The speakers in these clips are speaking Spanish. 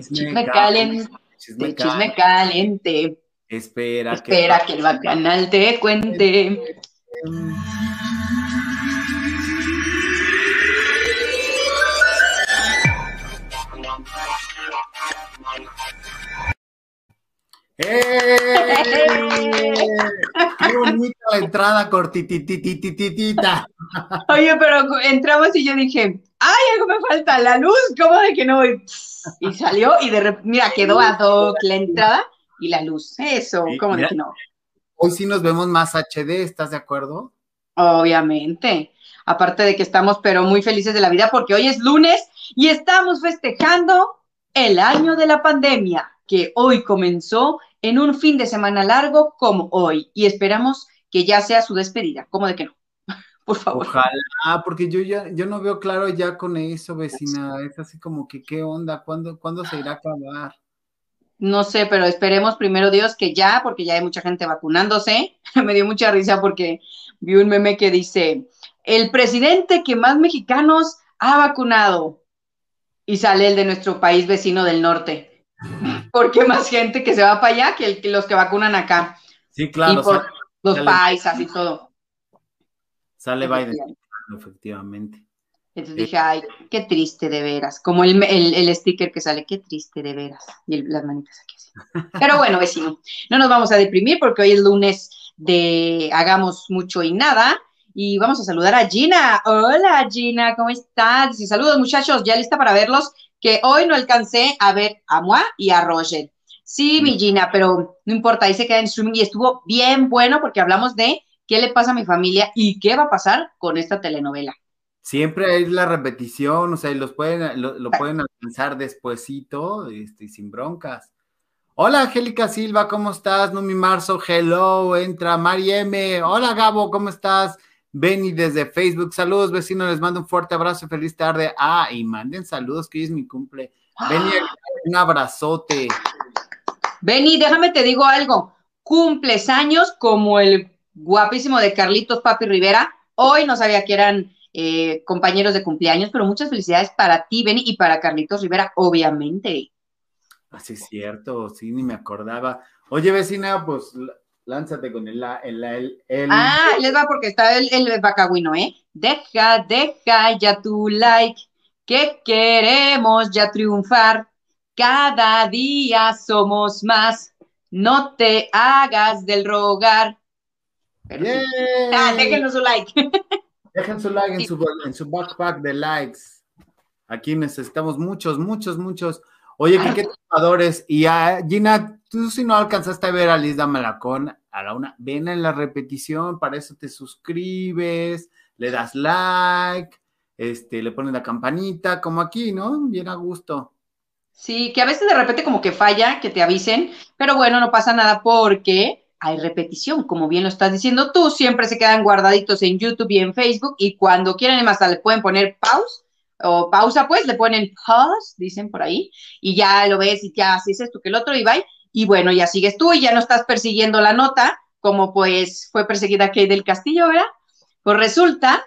Chisme, caliente. Chisme, caliente. Espera, Espera que, el bacanal te cuente. ¡Eh! ¡Qué bonita la entrada cortitititititita! Oye, pero entramos y yo dije, ¡ay, algo me falta! La luz, ¿cómo de que no? Y salió y de repente, mira, quedó a toda la entrada y la luz. Eso, ¿cómo de que no? Hoy sí nos vemos más HD, ¿estás de acuerdo? Obviamente. Aparte de que estamos, pero muy felices de la vida porque hoy es lunes y estamos festejando el año de la pandemia que hoy comenzó en un fin de semana largo como hoy y esperamos que ya sea su despedida. ¿Cómo de que no? Por favor. Ojalá, porque yo ya yo no veo claro ya con eso, vecina. Es así como que qué onda, ¿cuándo, ¿cuándo se irá a acabar? No sé, pero esperemos primero Dios que ya, porque ya hay mucha gente vacunándose. Me dio mucha risa porque vi un meme que dice, el presidente que más mexicanos ha vacunado. Y sale el de nuestro país vecino del norte porque más gente que se va para allá que, los que vacunan acá. Sí, claro. los paisas y todo. Sale Biden, efectivamente. Entonces dije, ay, qué triste de veras. Como el, el, sticker que sale, qué triste de veras. Y las manitas aquí así. Pero bueno, vecino, no nos vamos a deprimir porque hoy es lunes de Hagamos Mucho y Nada. Y vamos a saludar a Gina. Hola Gina, ¿cómo estás? Y saludos muchachos, ya lista para verlos que hoy no alcancé a ver a Moa y a Roger. Sí, mi Gina, pero no importa, ahí se queda en streaming y estuvo bien bueno porque hablamos de qué le pasa a mi familia y qué va a pasar con esta telenovela. Siempre es la repetición, o sea, los pueden, lo, pueden alcanzar despuesito, este, sin broncas. Hola, Angélica Silva, ¿cómo estás? Numi Marzo, hello, entra. Mari M, hola, Gabo, ¿cómo estás? Benny desde Facebook. Saludos, vecinos. Les mando un fuerte abrazo. Feliz tarde. Ah, y manden saludos, que hoy es mi cumple. Benny, un abrazote. Benny, déjame te digo algo. Cumples años como el guapísimo de Carlitos Papi Rivera. Hoy no sabía que eran eh, compañeros de cumpleaños, pero muchas felicidades para ti, Benny, y para Carlitos Rivera, obviamente. Así es cierto, sí, ni me acordaba. Oye, vecina, pues lánzate con el, el, el, Ah, les va porque está el, el bacagüino, ¿eh? Deja, deja ya tu like, que queremos ya triunfar. Cada día somos más, no te hagas del rogar. Ah, déjenos su like. Dejen su like en su, en su backpack de likes. Aquí necesitamos muchos, muchos, muchos. Oye, qué jugadores. Y a Gina, tú si no alcanzaste a ver a Liz Malacón a la una, ven en la repetición, para eso te suscribes, le das like, este, le pones la campanita, como aquí, ¿no? Bien a gusto. Sí, que a veces de repente como que falla, que te avisen, pero bueno, no pasa nada porque hay repetición, como bien lo estás diciendo tú, siempre se quedan guardaditos en YouTube y en Facebook y cuando quieren más le pueden poner pause o pausa, pues le ponen pause, dicen por ahí, y ya lo ves y ya haces esto que el otro y bye, y bueno, ya sigues tú y ya no estás persiguiendo la nota, como pues fue perseguida Kate del Castillo, ¿verdad? Pues resulta,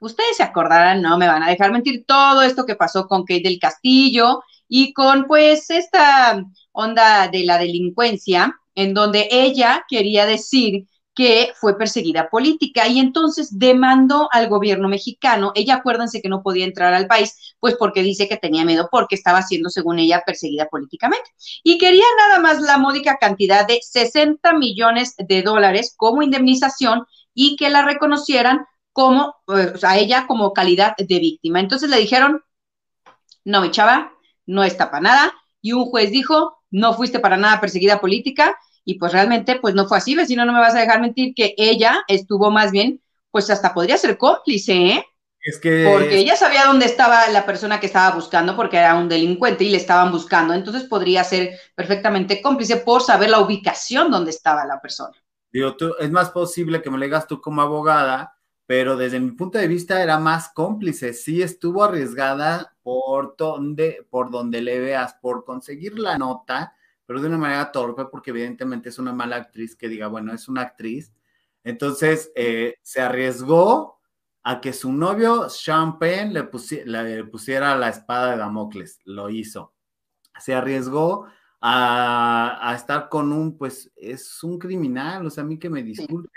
ustedes se acordarán, no me van a dejar mentir, todo esto que pasó con Kate del Castillo y con pues esta onda de la delincuencia, en donde ella quería decir que fue perseguida política y entonces demandó al gobierno mexicano. Ella, acuérdense que no podía entrar al país, pues porque dice que tenía miedo porque estaba siendo, según ella, perseguida políticamente. Y quería nada más la módica cantidad de 60 millones de dólares como indemnización y que la reconocieran como, pues, a ella como calidad de víctima. Entonces le dijeron, no, mi chava, no está para nada. Y un juez dijo, no fuiste para nada perseguida política y pues realmente pues no fue así, vecino, no me vas a dejar mentir que ella estuvo más bien, pues hasta podría ser cómplice, ¿eh? Es que... Porque ella sabía dónde estaba la persona que estaba buscando, porque era un delincuente y le estaban buscando, entonces podría ser perfectamente cómplice por saber la ubicación donde estaba la persona. Digo, tú, es más posible que me lo digas tú como abogada, pero desde mi punto de vista era más cómplice, sí estuvo arriesgada por donde, por donde le veas, por conseguir la nota, pero de una manera torpe, porque evidentemente es una mala actriz que diga, bueno, es una actriz. Entonces, eh, se arriesgó a que su novio, Sean Penn, le, pusiera la espada de Damocles. Lo hizo. se arriesgó a, estar con un, pues es un criminal, o sea, a mí que me disculpe.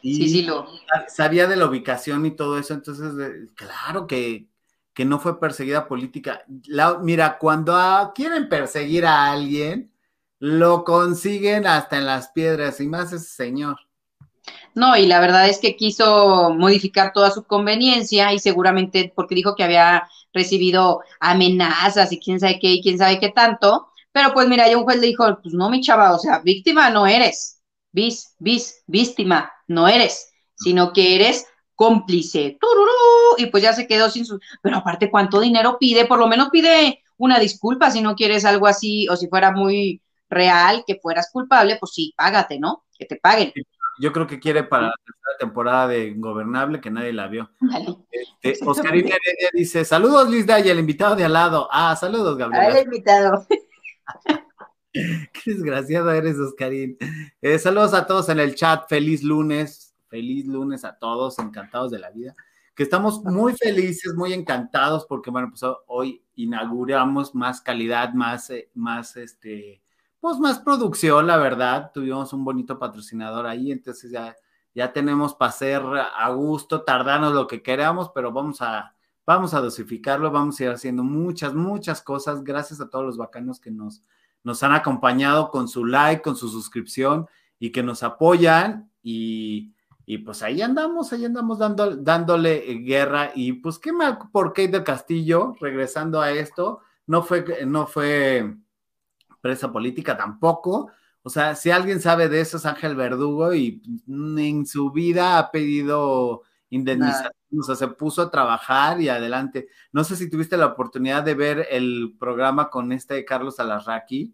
Sí, sí, lo. Sabía de la ubicación y todo eso, entonces, claro que, que no fue perseguida política. mira, cuando quieren perseguir a alguien, lo consiguen hasta en las piedras, y más ese señor. No, y la verdad es que quiso modificar toda su conveniencia y seguramente porque dijo que había recibido amenazas y quién sabe qué y quién sabe qué tanto, pero pues mira, ya un juez le dijo, pues no, mi chava, o sea, víctima no eres, bis, bis, víctima no eres, sino que eres cómplice, y pues ya se quedó sin su, pero aparte, ¿cuánto dinero pide? Por lo menos pide una disculpa si no quieres algo así, o si fuera muy real que fueras culpable, pues sí, págate, ¿no? Que te paguen. Yo creo que quiere para la tercera temporada de Ingobernable, que nadie la vio. Vale. Este, dice, saludos Luis Daya, el invitado de al lado. Ah, saludos, Gabriel. el invitado. Qué desgraciado eres, Oscarín. Eh, saludos a todos en el chat, feliz lunes feliz lunes a todos, encantados de la vida, que estamos muy felices, muy encantados porque, bueno, pues hoy inauguramos más calidad, más, eh, más, este, pues más producción, la verdad, tuvimos un bonito patrocinador ahí, entonces ya, ya tenemos para hacer a gusto, tardarnos lo que queramos, pero vamos a, vamos a dosificarlo, vamos a ir haciendo muchas, muchas cosas, gracias a todos los bacanos que nos, nos han acompañado con su like, con su suscripción y que nos apoyan y y pues ahí andamos, ahí andamos dando, dándole guerra. Y pues qué mal por Kate del Castillo, regresando a esto, no fue, no fue presa política tampoco. O sea, si alguien sabe de eso es Ángel Verdugo y en su vida ha pedido indemnización, o sea, se puso a trabajar y adelante. No sé si tuviste la oportunidad de ver el programa con este Carlos Alarraqui.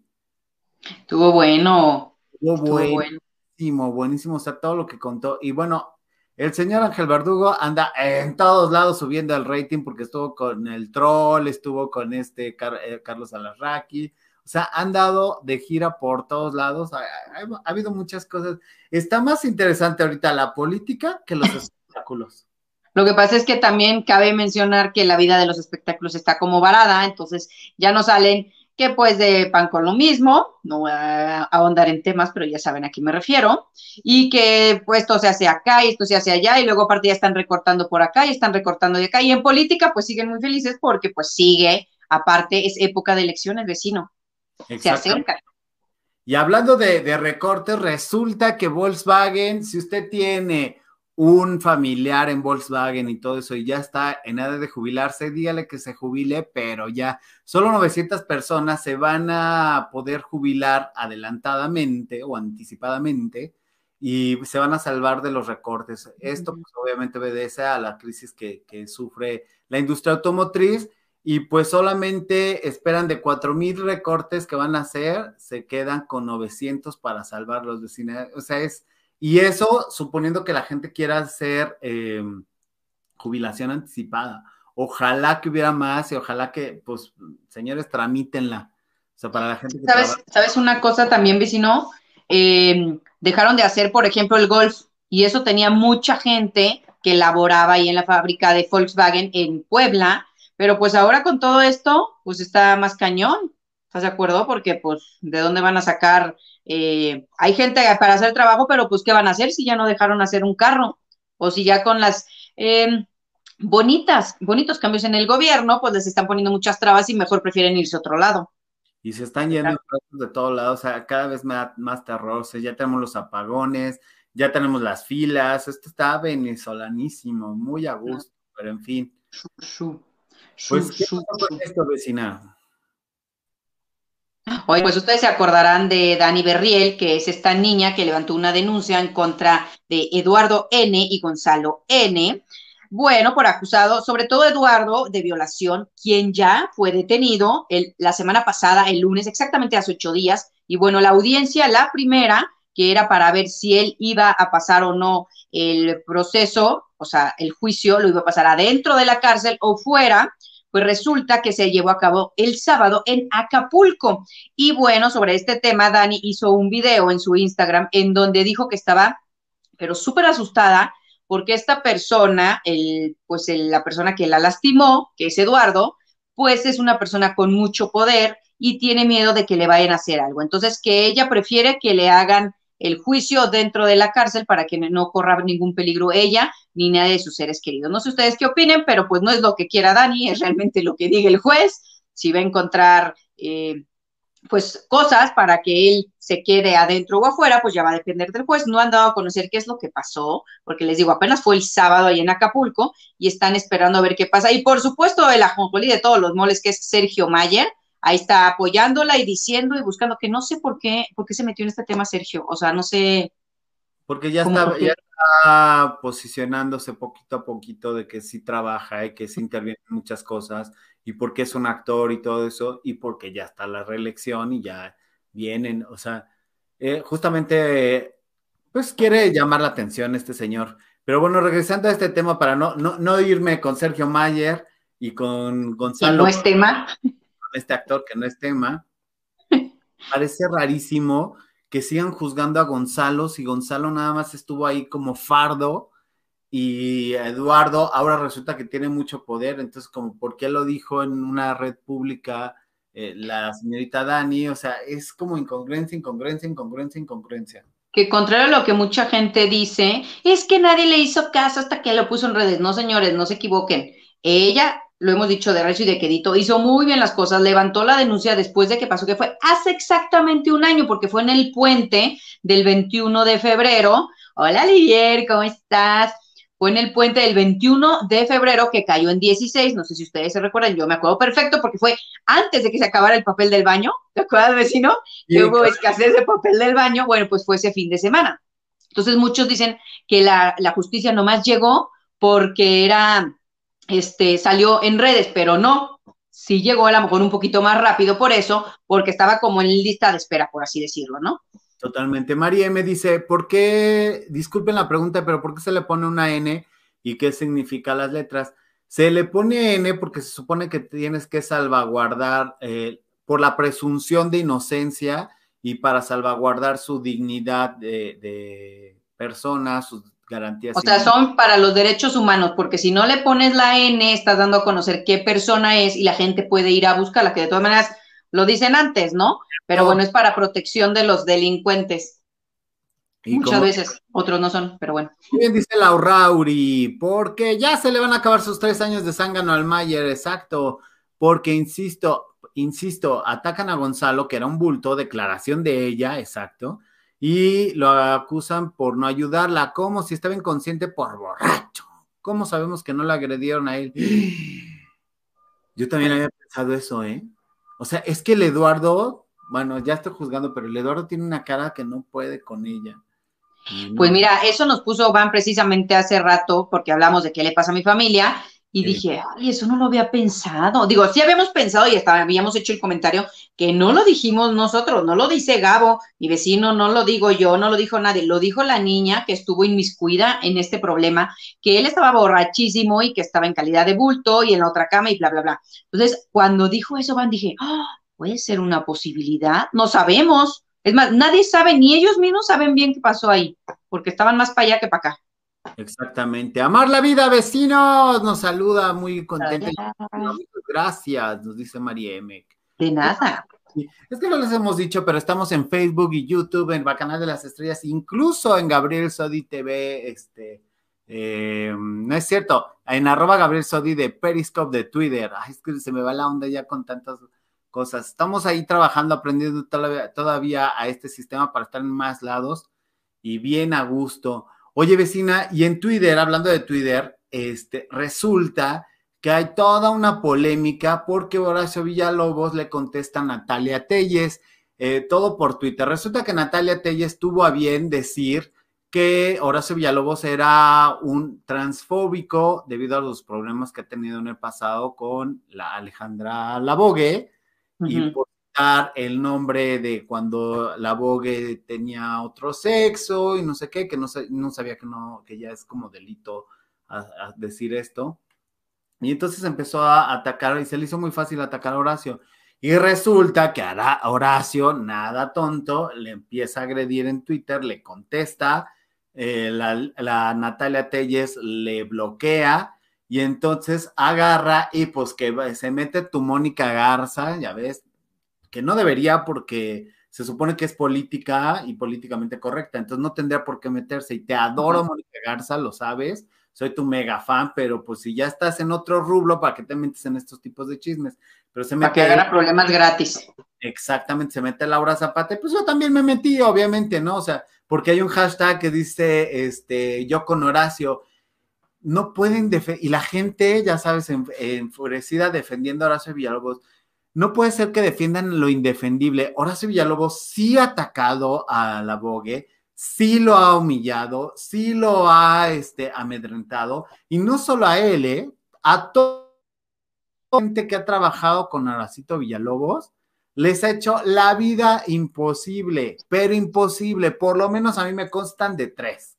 Estuvo bueno. Estuvo bueno buenísimo, buenísimo, o sea, todo lo que contó. Y bueno, el señor Ángel Verdugo anda en todos lados subiendo el rating porque estuvo con el troll, estuvo con este eh, Carlos Alarraqui, o sea, han dado de gira por todos lados, ha, habido muchas cosas. Está más interesante ahorita la política que los espectáculos. Lo que pasa es que también cabe mencionar que la vida de los espectáculos está como varada, entonces ya no salen que pues de pan con lo mismo, no voy a ahondar en temas, pero ya saben a qué me refiero, y que pues esto se hace acá y esto se hace allá, y luego aparte ya están recortando por acá y están recortando de acá, y en política pues siguen muy felices porque pues sigue, aparte es época de elecciones, vecino, se acerca. Y hablando de, de recortes, resulta que Volkswagen, si usted tiene un familiar en Volkswagen y todo eso y ya está en edad de jubilarse, dígale que se jubile, pero ya solo 900 personas se van a poder jubilar adelantadamente o anticipadamente y se van a salvar de los recortes. Esto pues, obviamente obedece a la crisis que, sufre la industria automotriz y pues solamente esperan de 4.000 recortes que van a hacer, se quedan con 900 para salvar los vecinos. O sea, es y eso suponiendo que la gente quiera hacer em, jubilación anticipada. Ojalá que hubiera más y ojalá que, pues, señores, tramítenla. O sea, para la gente que ¿Sabes, ¿sabes una cosa también, vecino? Em, dejaron de hacer, por ejemplo, el golf y eso tenía mucha gente que laboraba ahí en la fábrica de Volkswagen en Puebla, pero pues ahora con todo esto, pues está más cañón. ¿Estás de acuerdo? Porque pues, ¿de dónde van a sacar eh, hay gente para hacer trabajo, pero pues, ¿qué van a hacer si ya no dejaron hacer un carro? O si ya con las eh, bonitas, bonitos cambios en el gobierno, pues les están poniendo muchas trabas y mejor prefieren irse a otro lado. Y se están yendo de todos lados, o sea, cada vez más, más terror, o sea, ya tenemos los apagones, ya tenemos las filas, esto está venezolanísimo, muy a gusto, pero en fin. pues, ¿qué con esto, vecina? Oye, pues ustedes se acordarán de Dani Berriel, que es esta niña que levantó una denuncia en contra de Eduardo N. y Gonzalo N. Bueno, por acusado, sobre todo Eduardo, de violación, quien ya fue detenido la semana pasada, el lunes, exactamente hace ocho días. Y bueno, la audiencia, la primera, que era para ver si él iba a pasar o no el proceso, o sea, el juicio, lo iba a pasar adentro de la cárcel o fuera, pues resulta que se llevó a cabo el sábado en Acapulco. Y bueno, sobre este tema, Dani hizo un video en su Instagram en donde dijo que estaba, pero súper asustada, porque esta persona, el, pues la persona que la lastimó, que es Eduardo, pues es una persona con mucho poder y tiene miedo de que le vayan a hacer algo. Entonces, que ella prefiere que le hagan el juicio dentro de la cárcel para que no corra ningún peligro ella ni nadie de sus seres queridos. No sé ustedes qué opinen, pero pues no es lo que quiera Dani, es realmente lo que diga el juez. Si va a encontrar eh, pues cosas para que él se quede adentro o afuera, pues ya va a depender del juez. No han dado a conocer qué es lo que pasó, porque les digo, apenas fue el sábado ahí en Acapulco y están esperando a ver qué pasa. Y por supuesto, el ajonjolí de todos los moles, que es Sergio Mayer, ahí está apoyándola y diciendo y buscando, que no sé por qué, por qué se metió en este tema Sergio, o sea, no sé. Porque ya está, ya está posicionándose poquito a poquito de que sí trabaja y que sí interviene en muchas cosas y porque es un actor y todo eso y porque ya está la reelección y ya vienen, o sea, eh, justamente, pues quiere llamar la atención este señor. Pero bueno, regresando a este tema para no, no, no irme con Sergio Mayer y con Gonzalo. no es tema este actor que no es tema, parece rarísimo que sigan juzgando a Gonzalo si Gonzalo nada más estuvo ahí como fardo y Eduardo ahora resulta que tiene mucho poder, entonces como por qué lo dijo en una red pública eh, la señorita Dani, o sea, es como incongruencia, incongruencia, incongruencia, incongruencia. Que contrario a lo que mucha gente dice, es que nadie le hizo caso hasta que lo puso en redes. No, señores, no se equivoquen. Ella lo hemos dicho de Recho y de Quedito, hizo muy bien las cosas, levantó la denuncia después de que pasó, que fue hace exactamente un año, porque fue en el puente del 21 de febrero. Hola, Livier, ¿cómo estás? Fue en el puente del 21 de febrero que cayó en 16, no sé si ustedes se recuerdan, yo me acuerdo perfecto porque fue antes de que se acabara el papel del baño, ¿te acuerdas, vecino? Que hubo escasez de papel del baño, bueno, pues fue ese fin de semana. Entonces muchos dicen que la, la justicia nomás llegó porque era este, salió en redes, pero no, sí llegó a lo mejor un poquito más rápido por eso, porque estaba como en lista de espera, por así decirlo, ¿no? Totalmente. María me dice, ¿por qué, disculpen la pregunta, pero ¿por qué se le pone una N y qué significa las letras? Se le pone N porque se supone que tienes que salvaguardar eh, por la presunción de inocencia y para salvaguardar su dignidad de, de persona, sus o sea, son para los derechos humanos, porque si no le pones la N, estás dando a conocer qué persona es y la gente puede ir a buscarla, que de todas maneras lo dicen antes, ¿no? Pero bueno, es para protección de los delincuentes. Muchas veces, otros no son, pero bueno. Bien dice Laurauri, porque ya se le van a acabar sus tres años de zángano al Mayer, exacto, porque insisto, insisto, atacan a Gonzalo, que era un bulto, declaración de ella, exacto, y lo acusan por no ayudarla, como si estaba inconsciente por borracho. ¿Cómo sabemos que no la agredieron a él? Yo también había pensado eso, ¿eh? O sea, es que el Eduardo, bueno, ya estoy juzgando, pero el Eduardo tiene una cara que no puede con ella. Pues mira, eso nos puso Van precisamente hace rato, porque hablamos de qué le pasa a mi familia, y dije, ay, eso no lo había pensado. Digo, sí habíamos pensado y hasta habíamos hecho el comentario que no lo dijimos nosotros, no lo dice Gabo, mi vecino, no lo digo yo, no lo dijo nadie, lo dijo la niña que estuvo inmiscuida en este problema, que él estaba borrachísimo y que estaba en calidad de bulto y en la otra cama y bla, bla, bla. Entonces, cuando dijo eso, Van, dije, ah, puede ser una posibilidad, no sabemos. Es más, nadie sabe, ni ellos mismos saben bien qué pasó ahí, porque estaban más para allá que para acá. Exactamente. Amar la vida, vecinos. Nos saluda muy contenta. Gracias, nos dice María M. De nada. Es que no les hemos dicho, pero estamos en Facebook y YouTube, en Bacanal de las Estrellas, incluso en Gabriel Sodi TV, este, eh, no es cierto, en arroba Gabriel Sodi de Periscope de Twitter. Ay, es que se me va la onda ya con tantas cosas. Estamos ahí trabajando, aprendiendo todavía, todavía a este sistema para estar en más lados y bien a gusto. Oye, vecina, y en Twitter, hablando de Twitter, este, resulta que hay toda una polémica porque Horacio Villalobos le contesta a Natalia Telles, eh, todo por Twitter. Resulta que Natalia Telles tuvo a bien decir que Horacio Villalobos era un transfóbico debido a los problemas que ha tenido en el pasado con la Alejandra Labogue y por el nombre de cuando la Vogue tenía otro sexo y no sé qué, que no, no sabía que no, que ya es como delito decir esto. Y entonces empezó a atacar y se le hizo muy fácil atacar a Horacio. Y resulta que a Horacio, nada tonto, le empieza a agredir en Twitter, le contesta, eh, la, la, Natalia Telles le bloquea y entonces agarra y pues que se mete tu Mónica Garza, ya ves, que no debería porque se supone que es política y políticamente correcta, entonces no tendría por qué meterse. Y te adoro, Mónica Garza, lo sabes, soy tu mega fan, pero pues si ya estás en otro rublo, ¿para qué te metes en estos tipos de chismes? Pero se mete. Para que haga problemas gratis. Exactamente, se mete Laura Zapata, pues yo también me metí, obviamente, ¿no? O sea, porque hay un hashtag que dice, este, yo con Horacio, no pueden defender, y la gente, ya sabes, enfurecida defendiendo a Horacio Villalobos, no puede ser que defiendan lo indefendible. Horacio Villalobos sí ha atacado a la Vogue, sí lo ha humillado, sí lo ha este, amedrentado, y no solo a él, ¿eh? a toda la gente que ha trabajado con Horacito Villalobos, les ha hecho la vida imposible, pero imposible, por lo menos a mí me constan de tres.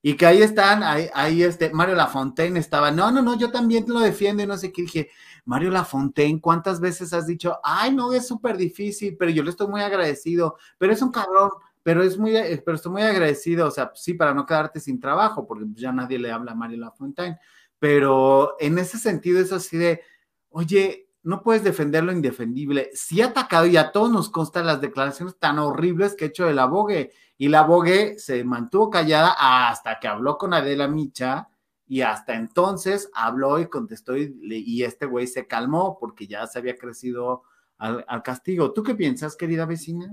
Y que ahí están, ahí, ahí este, Mario Lafontaine estaba, no, no, no, yo también lo defiendo y no sé qué. Dije, Mario Lafontaine, ¿cuántas veces has dicho, ay, no, es súper difícil, pero yo le estoy muy agradecido, pero es un cabrón, pero es muy, eh, pero estoy muy agradecido, o sea, sí, para no quedarte sin trabajo, porque ya nadie le habla a Mario Lafontaine, pero en ese sentido es así de, oye, no puedes defender lo indefendible. Sí ha atacado y a todos nos constan las declaraciones tan horribles que ha hecho el abogue. Y la abogue se mantuvo callada hasta que habló con Adela Micha y hasta entonces habló y contestó y, este güey se calmó porque ya se había crecido al, castigo. ¿Tú qué piensas, querida vecina?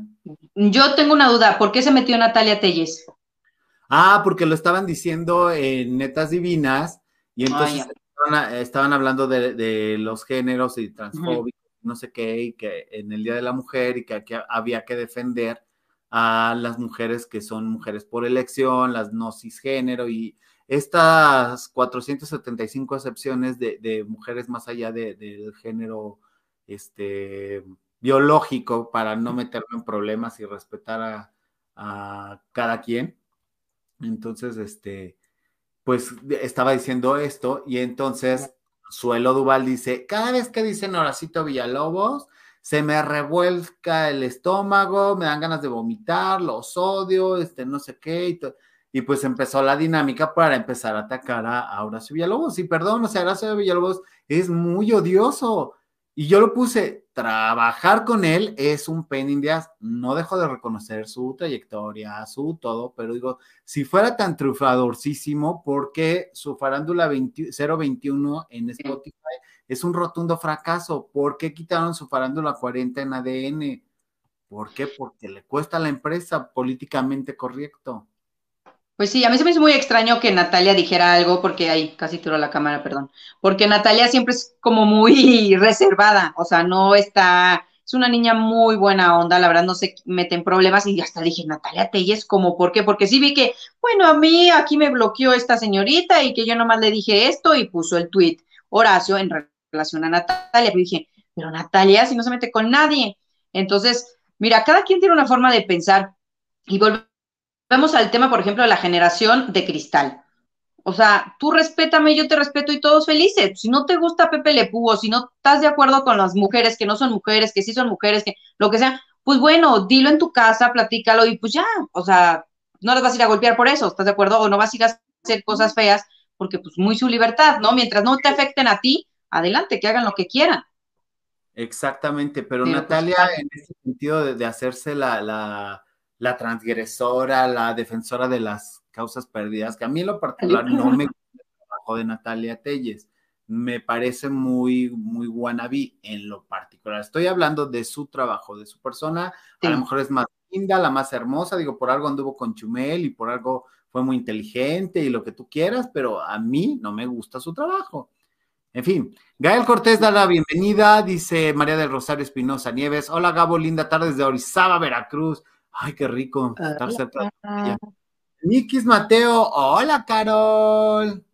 Yo tengo una duda. ¿Por qué se metió Natalia Telles? Ah, porque lo estaban diciendo en Netas Divinas y entonces estaban, hablando de, los géneros y transfóbicos, no sé qué, y que en el Día de la Mujer y que aquí había que defender a las mujeres que son mujeres por elección, las no cisgénero y estas 475 excepciones de, mujeres más allá del género este, biológico para no meterme en problemas y respetar a, a cada quien. Entonces, este, pues estaba diciendo esto y entonces Suelo Duval dice, cada vez que dicen Horacito Villalobos, se me revuelca el estómago, me dan ganas de vomitar, los odio, este, no sé qué, y, pues empezó la dinámica para empezar a atacar a, a Horacio Villalobos. Y perdón, o sea, Horacio Villalobos es muy odioso, y yo lo puse, trabajar con él es un pain in No dejo de reconocer su trayectoria, su todo, pero digo, si fuera tan trufadorcísimo, ¿por qué su farándula 021 en Spotify es un rotundo fracaso? ¿Por qué quitaron su farándula 40 en ADN? ¿Por qué? Porque le cuesta a la empresa políticamente correcto. Pues sí, a mí se me hizo muy extraño que Natalia dijera algo, porque ahí casi tiró la cámara, perdón, porque Natalia siempre es como muy reservada, o sea, no está, es una niña muy buena onda, la verdad no se mete en problemas y hasta dije, Natalia Telles, como, ¿por qué? Porque sí vi que, bueno, a mí aquí me bloqueó esta señorita y que yo nomás le dije esto y puso el tweet Horacio en relación a Natalia, pero dije, pero Natalia si no se mete con nadie. Entonces, mira, cada quien tiene una forma de pensar y volver Vamos al tema, por ejemplo, de la generación de cristal. O sea, tú respétame, yo te respeto y todos felices. Si no te gusta Pepe Le o si no estás de acuerdo con las mujeres que no son mujeres, que sí son mujeres, que lo que sea, pues bueno, dilo en tu casa, platícalo y pues ya, o sea, no les vas a ir a golpear por eso, ¿estás de acuerdo? O no vas a ir a hacer cosas feas porque pues muy su libertad, ¿no? Mientras no te afecten a ti, adelante, que hagan lo que quieran. Exactamente, pero, pues, Natalia, en ese sentido de, hacerse la la transgresora, la defensora de las causas perdidas, que a mí en lo particular no me gusta el trabajo de Natalia Telles. Me parece muy, muy wannabe en lo particular. Estoy hablando de su trabajo, de su persona. A lo mejor es más linda, la más hermosa. Digo, por algo anduvo con Chumel y por algo fue muy inteligente y lo que tú quieras, pero a mí no me gusta su trabajo. En fin, Gael Cortés da la bienvenida, dice María del Rosario Espinosa Nieves. Hola Gabo, linda tarde desde Orizaba, Veracruz. Ay, qué rico estar cerca Nikis Mateo, hola Carol.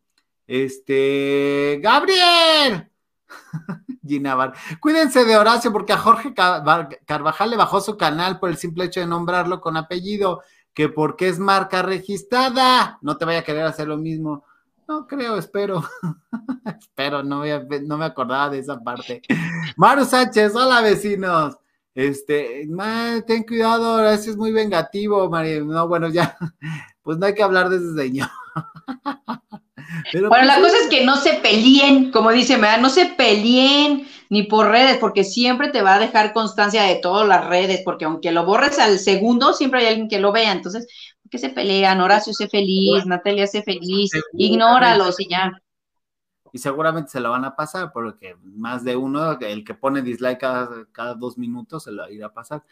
Este, Gabriel. Gina Bar. Cuídense de Horacio porque a Jorge Carvajal le bajó su canal por el simple hecho de nombrarlo con apellido, que porque es marca registrada. No te vaya a querer hacer lo mismo. No creo, espero. espero, no, no me acordaba de esa parte. Maru Sánchez, hola vecinos. Este, ten cuidado, ahora ese es muy vengativo, María. No, bueno, ya, pues no hay que hablar de ese señor. bueno, pues la cosa es que no se peleen, como dice, no se peleen ni por redes, porque siempre te va a dejar constancia de todas las redes, porque aunque lo borres al segundo, siempre hay alguien que lo vea. Entonces, ¿por qué se pelean? Horacio se feliz, Natalia se feliz, ignóralos y ya. Y seguramente se lo van a pasar, porque más de uno, el que pone dislike cada, cada dos minutos, se lo irá a pasar.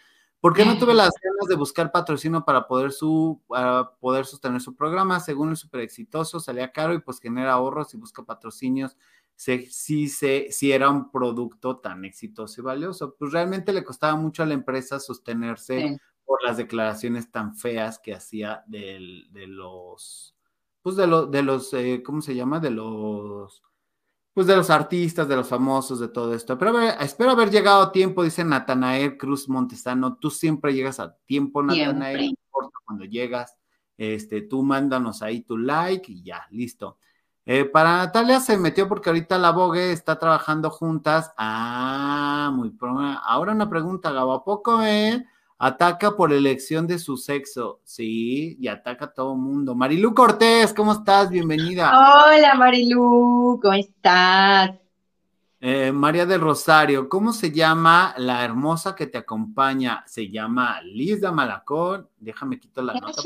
¿Por qué no tuve las ganas de buscar patrocinio para poder, su, para poder sostener su programa? Según el súper exitoso, salía caro y pues genera ahorros y busca patrocinios. Si, si era un producto tan exitoso y valioso. Pues realmente le costaba mucho a la empresa sostenerse por las declaraciones tan feas que hacía de los, pues de, de los, eh, ¿cómo se llama? De los pues de los artistas, de los famosos, de todo esto. Pero espero haber llegado a tiempo, dice Natanael Cruz Montesano. Tú siempre llegas a tiempo, Natanael, no importa cuando llegas. Este, tú mándanos ahí tu like y ya, listo. Eh, para Natalia se metió porque ahorita la Vogue está trabajando juntas. Ah, muy pronto. Ahora una pregunta, Gabo, ¿a poco, eh? Ataca por elección de su sexo. Sí, y ataca a todo mundo. Marilu Cortés, ¿cómo estás? Bienvenida. Hola, Marilu, ¿cómo estás? Eh, María del Rosario, ¿cómo se llama la hermosa que te acompaña? Se llama Lisa Malacón. Déjame quitar la nota.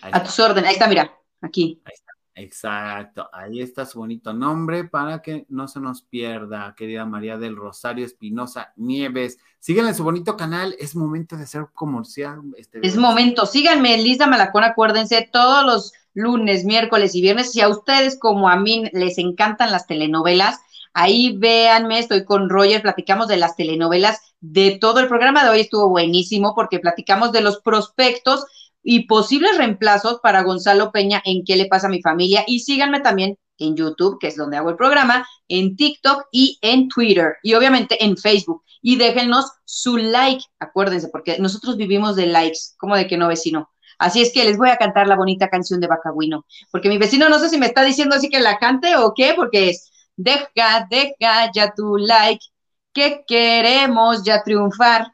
A tus órdenes, ahí está, mira, aquí. Ahí está. Exacto, ahí está su bonito nombre para que no se nos pierda, querida María del Rosario Espinosa Nieves. Síganle su bonito canal, es momento de hacer comercial. Este es momento, síganme, Lisa Malacón, acuérdense, todos los lunes, miércoles y viernes, si a ustedes como a mí les encantan las telenovelas, ahí véanme, estoy con Roger, platicamos de las telenovelas, de todo el programa de hoy estuvo buenísimo porque platicamos de los prospectos y posibles reemplazos para Gonzalo Peña en ¿Qué le pasa a mi familia? Y síganme también en YouTube, que es donde hago el programa, en TikTok y en Twitter y obviamente en Facebook. Y déjenos su like, acuérdense, porque nosotros vivimos de likes, como de que no vecino. Así es que les voy a cantar la bonita canción de Bacagüino, porque mi vecino no sé si me está diciendo así que la cante o qué, porque es, deja, deja ya tu like, que queremos ya triunfar,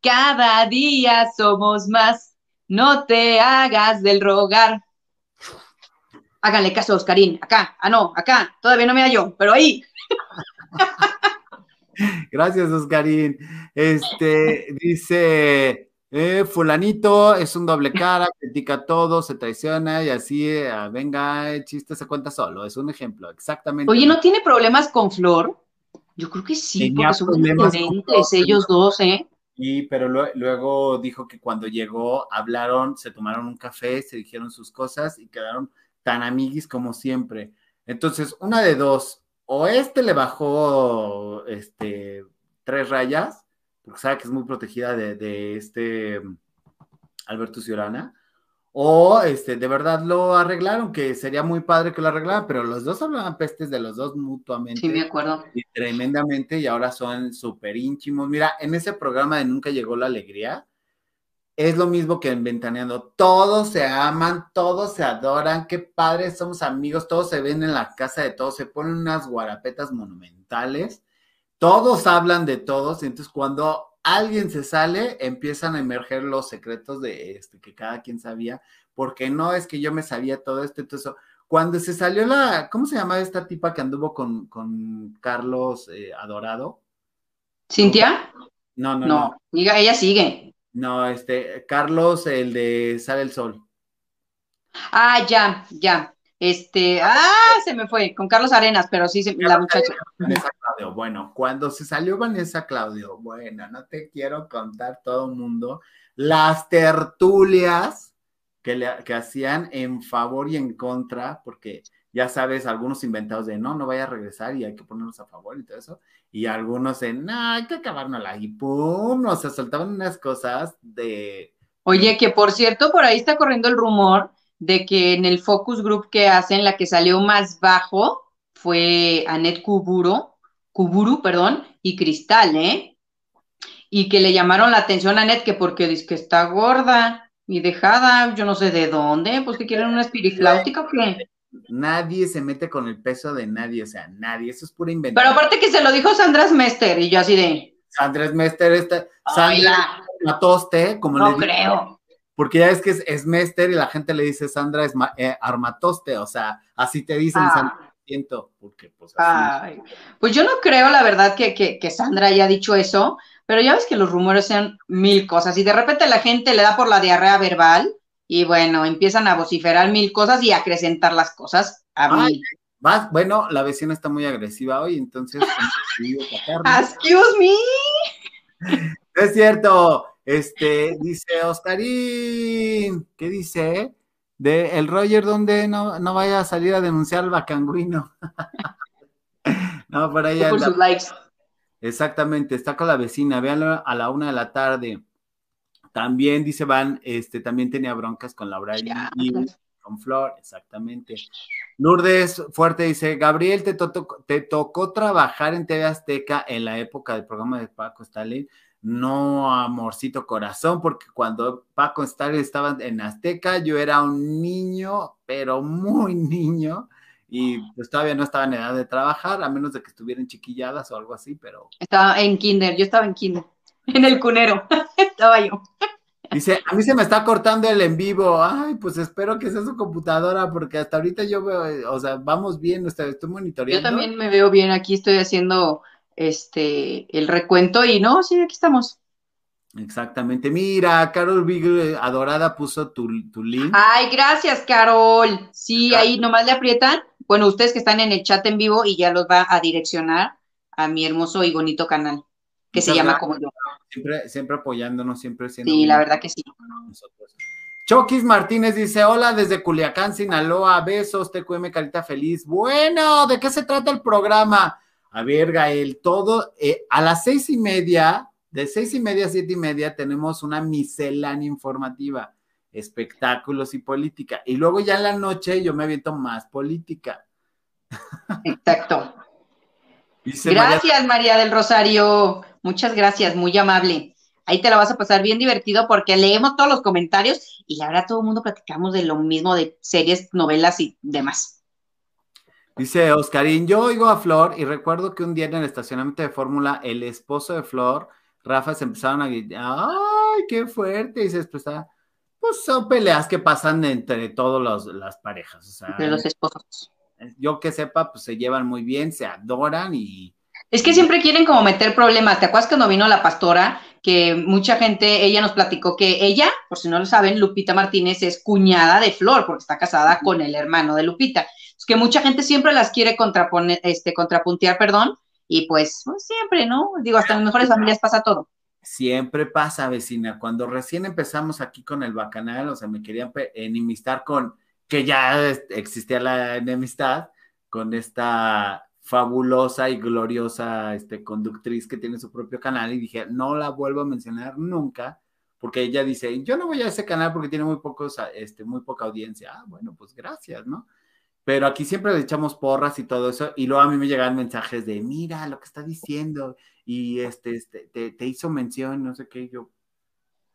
cada día somos más no te hagas del rogar. Háganle caso a Oscarín, acá, ah no, acá, todavía no me hallo, pero ahí. Gracias, Oscarín. Este dice, eh, fulanito es un doble cara, critica todo, se traiciona y así, eh, venga, el chiste se cuenta solo, es un ejemplo, exactamente. Oye, ¿no tiene problemas con Flor? Yo creo que sí, porque son diferentes ellos dos, ¿eh? Y, pero luego dijo que cuando llegó, hablaron, se tomaron un café, se dijeron sus cosas y quedaron tan amiguis como siempre. Entonces, una de dos, o este le bajó este, tres rayas, porque sabe que es muy protegida de, de este Alberto Ciurana, o este, de verdad lo arreglaron, que sería muy padre que lo arreglaran, pero los dos hablaban pestes de los dos mutuamente. Sí, me acuerdo. Y tremendamente, y ahora son súper íntimos. Mira, en ese programa de Nunca Llegó la Alegría, es lo mismo que en Ventaneando. Todos se aman, todos se adoran, qué padres, somos amigos, todos se ven en la casa de todos, se ponen unas guarapetas monumentales, todos hablan de todos, y entonces cuando alguien se sale, empiezan a emerger los secretos de este que cada quien sabía, porque no es que yo me sabía todo esto, entonces cuando se salió la, ¿cómo se llama esta tipa que anduvo con, con Carlos eh, Adorado? ¿Cintia? No, no, no. Diga, ella sigue. No, este, Carlos, el de Sale el Sol. Ah, ya, ya. Este, ah, se me fue, con Carlos Arenas, pero sí, la muchacha. Vanessa Claudio, bueno, cuando se salió Vanessa Claudio, bueno, no te quiero contar todo el mundo, las tertulias que, le, que hacían en favor y en contra, porque ya sabes, algunos inventados de no, no vaya a regresar y hay que ponernos a favor y todo eso, y algunos en no, hay que acabárnosla, y pum, o sea, soltaban unas cosas de... Oye, que por cierto, por ahí está corriendo el rumor de que en el focus group que hacen, la que salió más bajo fue Anet Kuburu, Kuburu, perdón, y Cristal, ¿eh? Y que le llamaron la atención a Anet que porque dice que está gorda y dejada, yo no sé de dónde, pues que quieren una espirifláutica o qué. Nadie se mete con el peso de nadie, o sea, nadie, eso es pura inventación. Pero aparte que se lo dijo Sandra Mester y yo así de... Sandra Mester, está, Sandra Matoste, como no creo. Porque ya es que es, Mester y la gente le dice Sandra es eh, Armatoste, o sea, así te dicen ah. Sandra, siento, porque pues así. pues yo no creo, la verdad, que, que, Sandra haya dicho eso, pero ya ves que los rumores sean mil cosas y de repente la gente le da por la diarrea verbal y bueno, empiezan a vociferar mil cosas y a acrecentar las cosas a mí. bueno, la vecina está muy agresiva hoy, entonces. Excuse me. es cierto. Este, dice Oscarín, ¿qué dice? De el Roger, donde no, no vaya a salir a denunciar al bacanguino. no, por ahí. Por sus likes. Exactamente, está con la vecina, véanlo a la una de la tarde. También dice Van, este, también tenía broncas con Laura y con Flor, exactamente. Lourdes Fuerte dice, Gabriel, te, te tocó trabajar en TV Azteca en la época del programa de Paco Stalin no amorcito corazón, porque cuando Paco Stalin estaba en Azteca, yo era un niño, pero muy niño, y pues todavía no estaba en edad de trabajar, a menos de que estuvieran chiquilladas o algo así, pero... Estaba en kinder, yo estaba en kinder, en el cunero, estaba yo. Dice, a mí se me está cortando el en vivo. Ay, pues espero que sea su computadora, porque hasta ahorita yo veo, o sea, vamos bien, estoy monitoreando. Yo también me veo bien, aquí estoy haciendo este, el recuento y no, sí, aquí estamos. Exactamente. Mira, Carol Big Adorada puso tu, tu, link. Ay, gracias, Carol. Sí, ahí nomás le aprietan. Bueno, ustedes que están en el chat en vivo y ya los va a direccionar a mi hermoso y bonito canal, que se llama como yo. Siempre, siempre apoyándonos, siempre siendo. Sí, la verdad que sí. Choquis Martínez dice: Hola desde Culiacán, Sinaloa. Besos, TQM Carita Feliz. Bueno, ¿de qué se trata el programa? A ver, Gael, todo, eh, a las seis y media, de seis y media a siete y media, tenemos una miscelánea informativa, espectáculos y política. Y luego ya en la noche yo me aviento más política. Exacto. gracias, María... del Rosario. Muchas gracias, muy amable. Ahí te la vas a pasar bien divertido porque leemos todos los comentarios y ahora todo el mundo platicamos de lo mismo de series, novelas y demás. Dice Oscarín, yo oigo a Flor y recuerdo que un día en el estacionamiento de Fórmula, el esposo de Flor, Rafa, se empezaron a gritar, ¡ay, qué fuerte! Y se expresaba, pues son peleas que pasan entre todas las parejas. O sea, entre los esposos. Yo que sepa, pues se llevan muy bien, se adoran y... Es que siempre quieren como meter problemas. ¿Te acuerdas cuando vino la pastora? Que mucha gente, ella nos platicó que ella, por si no lo saben, Lupita Martínez es cuñada de Flor, porque está casada con el hermano de Lupita que mucha gente siempre las quiere contraponer, este, contrapuntear, perdón, y pues, pues, siempre, ¿no? Digo, hasta en las mejores familias pasa todo. Siempre pasa, vecina. Cuando recién empezamos aquí con el bacanal, o sea, me querían enemistar con, que ya existía la enemistad, con esta fabulosa y gloriosa este, conductriz que tiene su propio canal y dije, no la vuelvo a mencionar nunca, porque ella dice, yo no voy a ese canal porque tiene muy pocos, este, muy poca audiencia. Ah, bueno, pues gracias, ¿no? Pero aquí siempre le echamos porras y todo eso, y luego a mí me llegan mensajes de, mira lo que está diciendo, y este, este te, hizo mención, no sé qué, yo,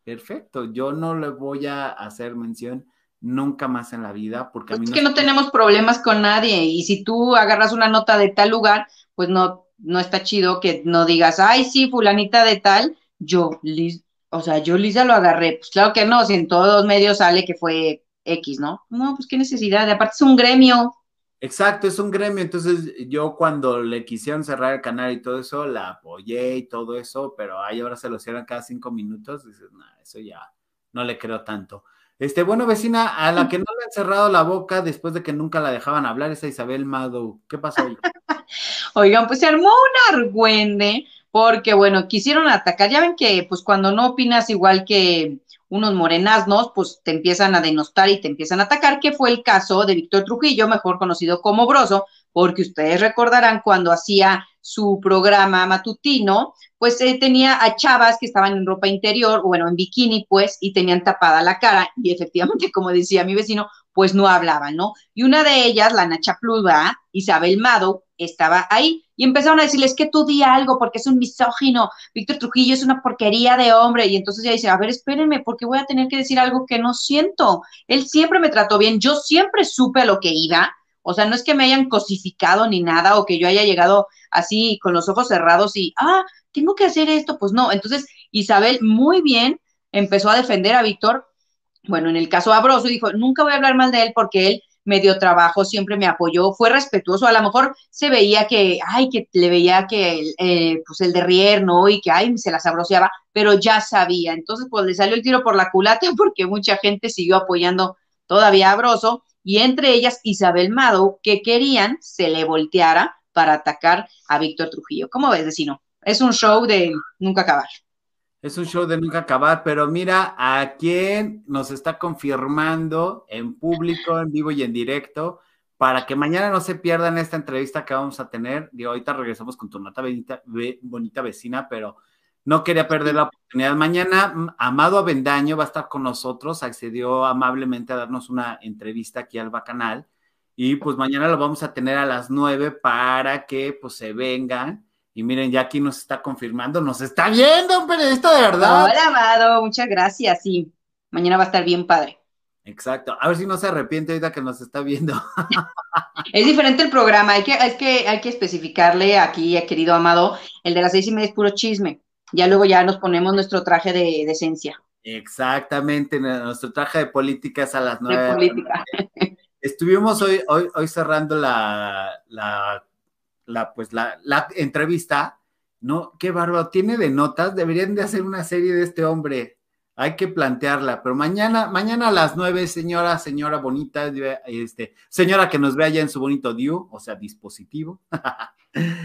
perfecto, yo no le voy a hacer mención nunca más en la vida, porque a mí es que no tenemos problemas con nadie, y si tú agarras una nota de tal lugar, pues no, no está chido que no digas, ay, sí, fulanita de tal, yo, Liz, o sea, yo Lisa lo agarré, pues claro que no, si en todos los medios sale que fue X, ¿no? No, pues qué necesidad, aparte es un gremio. Exacto, es un gremio, entonces yo cuando le quisieron cerrar el canal y todo eso, la apoyé y todo eso, pero ahí ahora se lo cierran cada cinco minutos, dices, no, eso ya no le creo tanto. Este, bueno, vecina, a la que no le han cerrado la boca después de que nunca la dejaban hablar es a Isabel Mado. ¿Qué pasó ahí? Oigan, pues se armó un argüende porque, bueno, quisieron atacar. Ya ven que, pues, cuando no opinas igual que unos morenaznos, pues te empiezan a denostar y te empiezan a atacar, que fue el caso de Víctor Trujillo, mejor conocido como Broso, porque ustedes recordarán cuando hacía su programa matutino, pues eh, tenía a chavas que estaban en ropa interior, bueno, en bikini, pues, y tenían tapada la cara, y efectivamente, como decía mi vecino, pues no hablaban, ¿no? Y una de ellas, la Nacha Pluda, Isabel Mado, estaba ahí y empezaron a decirles que tú di algo porque es un misógino, Víctor Trujillo es una porquería de hombre y entonces ella dice, a ver, espérenme, porque voy a tener que decir algo que no siento. Él siempre me trató bien, yo siempre supe a lo que iba, o sea, no es que me hayan cosificado ni nada o que yo haya llegado así con los ojos cerrados y, ah, tengo que hacer esto, pues no. Entonces, Isabel muy bien empezó a defender a Víctor Bueno, en el caso Abroso dijo, nunca voy a hablar mal de él porque él me dio trabajo, siempre me apoyó, fue respetuoso, a lo mejor se veía que, ay, que le veía que, eh, pues el de Rier, ¿no? Y que, ay, se las abroceaba, pero ya sabía, entonces pues le salió el tiro por la culata porque mucha gente siguió apoyando todavía a Broso, y entre ellas Isabel Mado, que querían se le volteara para atacar a Víctor Trujillo. ¿Cómo ves, vecino? Es un show de nunca acabar. Es un show de nunca acabar, pero mira a quién nos está confirmando en público, en vivo y en directo, para que mañana no se pierdan esta entrevista que vamos a tener. Digo, ahorita regresamos con tu nota bonita, vecina, pero no quería perder la oportunidad. Mañana, Amado Avendaño va a estar con nosotros, accedió amablemente a darnos una entrevista aquí al Bacanal. Y pues mañana lo vamos a tener a las nueve para que pues se vengan y miren, ya aquí nos está confirmando, nos está viendo un periodista de verdad. Hola, Amado, muchas gracias. Sí, mañana va a estar bien padre. Exacto. A ver si no se arrepiente ahorita que nos está viendo. es diferente el programa. Hay que, hay que, hay que especificarle aquí, querido Amado, el de las seis y media es puro chisme. Ya luego ya nos ponemos nuestro traje de decencia. Exactamente, nuestro traje de política es a las nueve. De política. Estuvimos hoy, hoy, hoy cerrando la, la la, pues, la, la entrevista, ¿no? Qué bárbaro, tiene de notas, deberían de hacer una serie de este hombre, hay que plantearla, pero mañana, mañana a las nueve, señora, señora bonita, este, señora que nos ve allá en su bonito Diu, o sea, dispositivo.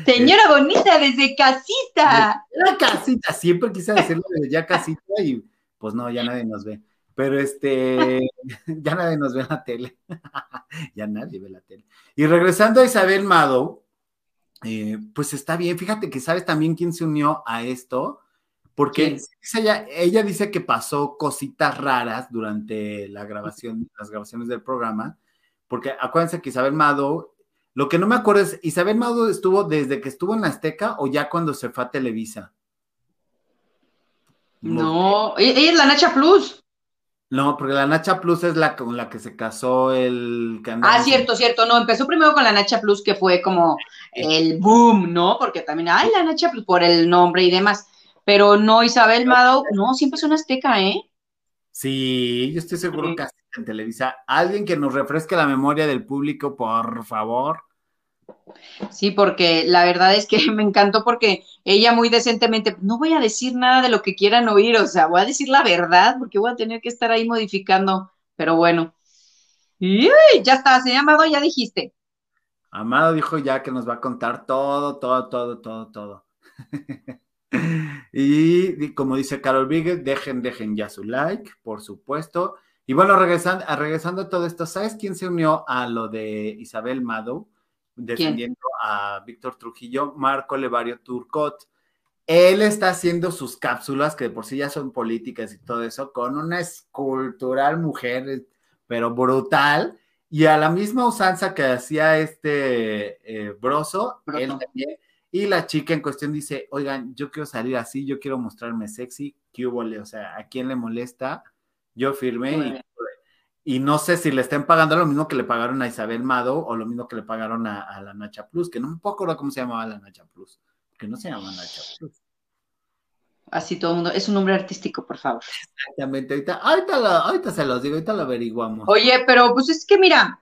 Señora bonita desde casita. La casita, siempre quise decirlo desde ya casita y pues no, ya nadie nos ve. Pero este, ya nadie nos ve en la tele. ya nadie ve la tele. Y regresando a Isabel Mado, eh, pues está bien. Fíjate que sabes también quién se unió a esto, porque ella, ella, dice que pasó cositas raras durante la grabación, las grabaciones del programa, porque acuérdense que Isabel Mado, lo que no me acuerdo es, ¿Isabel Mado estuvo desde que estuvo en la Azteca o ya cuando se fue a Televisa? No, ella es la Nacha Plus. No, porque la Nacha Plus es la con la que se casó el... ah, cierto, cierto. No, empezó primero con la Nacha Plus, que fue como el boom, ¿no? Porque también, ay, la Nacha Plus, por el nombre y demás. Pero no, Isabel Mado, no, siempre es una azteca, ¿eh? Sí, yo estoy seguro que en Televisa. Alguien que nos refresque la memoria del público, por favor. Sí, porque la verdad es que me encantó porque ella muy decentemente, no voy a decir nada de lo que quieran oír, o sea, voy a decir la verdad porque voy a tener que estar ahí modificando, pero bueno. Y ya está, se Amado, ya dijiste. Amado dijo ya que nos va a contar todo, todo, todo, todo, todo. y, como dice Carol Víguez, dejen, dejen ya su like, por supuesto. Y bueno, regresando, regresando a todo esto, ¿sabes quién se unió a lo de Isabel Mado? Defendiendo a Víctor Trujillo, Marco Levario Turcot. Él está haciendo sus cápsulas, que de por sí ya son políticas y todo eso, con una escultural mujer, pero brutal, y a la misma usanza que hacía este eh, Broso, él también. Y la chica en cuestión dice, oigan, yo quiero salir así, yo quiero mostrarme sexy, ¿qué hubo? O sea, ¿a quién le molesta? Yo firmé y y no sé si le estén pagando lo mismo que le pagaron a Isabel Mado o lo mismo que le pagaron a, la Nacha Plus, que no me puedo acordar cómo se llamaba la Nacha Plus, que no se llama Nacha Plus. Así todo el mundo, es un nombre artístico, por favor. Exactamente, ahorita, ahorita, ahorita se los digo, ahorita lo averiguamos. Oye, pero pues es que mira,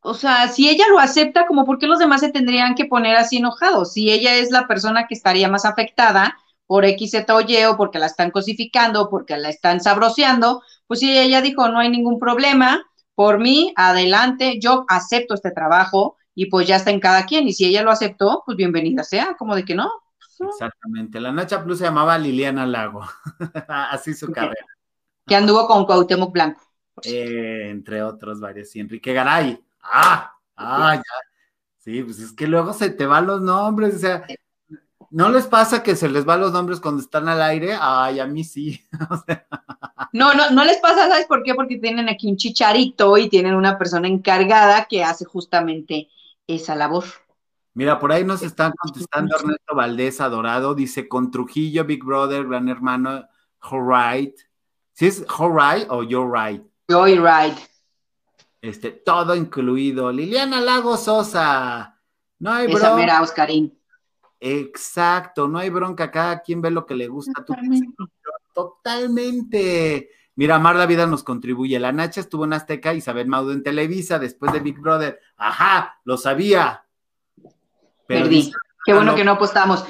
o sea, si ella lo acepta, como por qué los demás se tendrían que poner así enojados? Si ella es la persona que estaría más afectada por X, Z o Y, o porque la están cosificando, porque la están sabroseando, pues sí, ella dijo, no hay ningún problema, por mí, adelante, yo acepto este trabajo y pues ya está en cada quien. Y si ella lo aceptó, pues bienvenida sea, como de que no. Exactamente. La Nacha Plus se llamaba Liliana Lago, así su carrera. Que anduvo con Cuauhtémoc Blanco. Eh, entre otros varios. Y Enrique Garay. Ah, ah, ya. Sí, pues es que luego se te van los nombres, o sea, ¿No les pasa que se les van los nombres cuando están al aire? Ay, a mí sí. No, no, no les pasa, ¿sabes por qué? Porque tienen aquí un chicharito y tienen una persona encargada que hace justamente esa labor. Mira, por ahí nos están contestando Ernesto Valdés Adorado, dice con Trujillo, Big Brother, Gran Hermano, Right. ¿Sí es Right o You're Right? You're Right. Este, todo incluido. Liliana Lago Sosa. No hay Esa mera, Oscarín. Exacto, no hay bronca, cada quien ve lo que le gusta. Totalmente. Mira, Amar la Vida nos contribuye. La Nacha estuvo en Azteca, Isabel Maudo en Televisa, después de Big Brother. Ajá, lo sabía. Perdí. Qué bueno que no apostamos.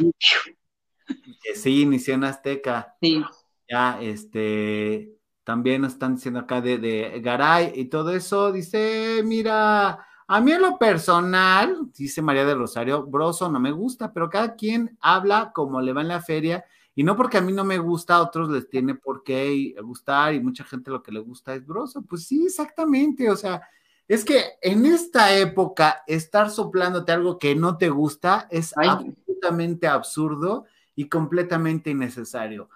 Que sí, inició en Azteca. Sí. Ya, este, también nos están diciendo acá de, de Garay y todo eso. Dice, mira, a mí en lo personal, dice María de Rosario, Broso no me gusta, pero cada quien habla como le va en la feria y no porque a mí no me gusta, a otros les tiene por qué gustar y mucha gente lo que le gusta es broso. Pues sí, exactamente. O sea, es que en esta época estar soplándote algo que no te gusta es absolutamente absurdo y completamente innecesario.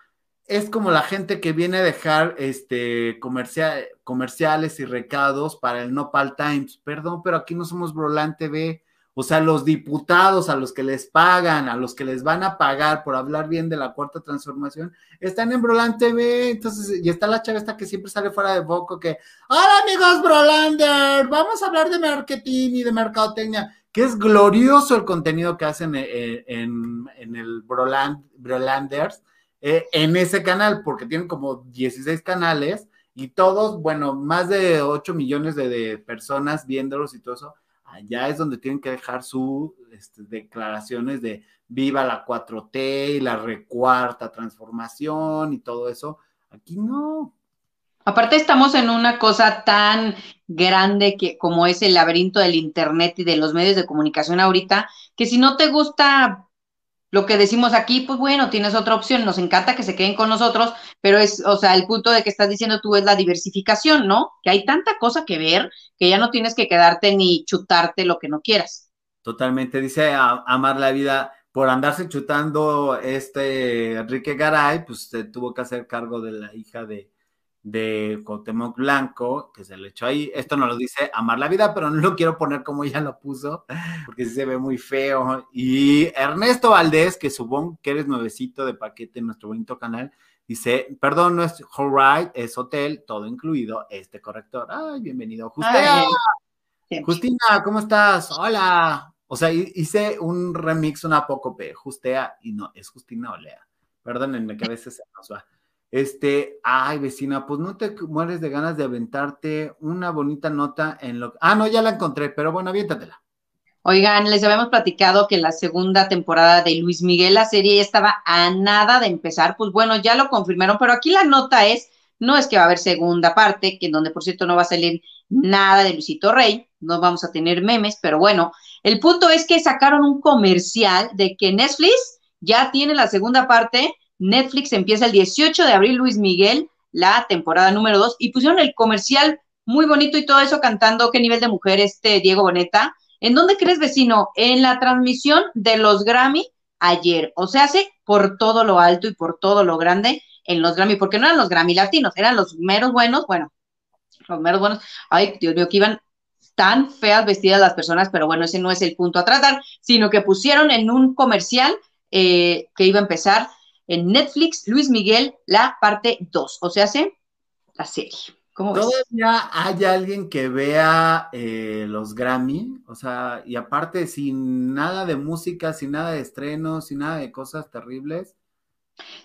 Es como la gente que viene a dejar este comerciales y recados para el Nopal Times. Perdón, pero aquí no somos Brolan TV o sea, los diputados a los que les pagan, a los que les van a pagar por hablar bien de la cuarta transformación, están en Broland TV. Entonces, y está la chava esta que siempre sale fuera de foco que, hola amigos Brolander, vamos a hablar de marketing y de mercadotecnia, que es glorioso el contenido que hacen eh, en, el Broland, Brolanders, eh, en ese canal, porque tienen como 16 canales y todos, bueno, más de 8 millones de, personas viéndolos y todo eso allá es donde tienen que dejar sus este, declaraciones de viva la 4T y la recuarta transformación y todo eso. Aquí no. Aparte estamos en una cosa tan grande que como es el laberinto del internet y de los medios de comunicación ahorita, que si no te gusta lo que decimos aquí, pues bueno, tienes otra opción, nos encanta que se queden con nosotros, pero es, o sea, el punto de que estás diciendo tú es la diversificación, ¿no? Que hay tanta cosa que ver que ya no tienes que quedarte ni chutarte lo que no quieras. Totalmente, dice Amar la Vida, por andarse chutando este Enrique Garay, pues se tuvo que hacer cargo de la hija de, de Cuauhtémoc Blanco, que se le echó ahí. Esto no lo dice Amar la Vida, pero no lo quiero poner como ella lo puso, porque sí se ve muy feo. Y Ernesto Valdés, que supongo que eres nuevecito de paquete en nuestro bonito canal, dice, perdón, no es Ride, es hotel, todo incluido, este corrector. Ay, bienvenido. Justina, Justina, ¿cómo estás? Hola. O sea, hice un remix, una poco Justea, y no, es Justina Olea. Perdónenme que a veces se nos va. Este, ay, vecina, pues no te mueres de ganas de aventarte una bonita nota en lo. Ah, no, ya la encontré, pero bueno, aviéntatela. Oigan, les habíamos platicado que la segunda temporada de Luis Miguel, la serie ya estaba a nada de empezar. Pues bueno, ya lo confirmaron, pero aquí la nota es: no es que va a haber segunda parte, que en donde por cierto no va a salir nada de Luisito Rey, no vamos a tener memes, pero bueno, el punto es que sacaron un comercial de que Netflix ya tiene la segunda parte Netflix empieza el 18 de abril, Luis Miguel, la temporada número 2, y pusieron el comercial muy bonito y todo eso cantando qué nivel de mujer este Diego Boneta. ¿En dónde crees, vecino? En la transmisión de los Grammy ayer. O sea, hace por todo lo alto y por todo lo grande en los Grammy, porque no eran los Grammy latinos, eran los meros buenos, bueno, los meros buenos. Ay, Dios mío, que iban tan feas vestidas las personas, pero bueno, ese no es el punto a tratar, sino que pusieron en un comercial eh, que iba a empezar en Netflix, Luis Miguel, la parte 2, o sea, hace la serie. ¿Cómo ¿Todavía hay alguien que vea eh, los Grammy? O sea, y aparte, sin nada de música, sin nada de estrenos, sin nada de cosas terribles.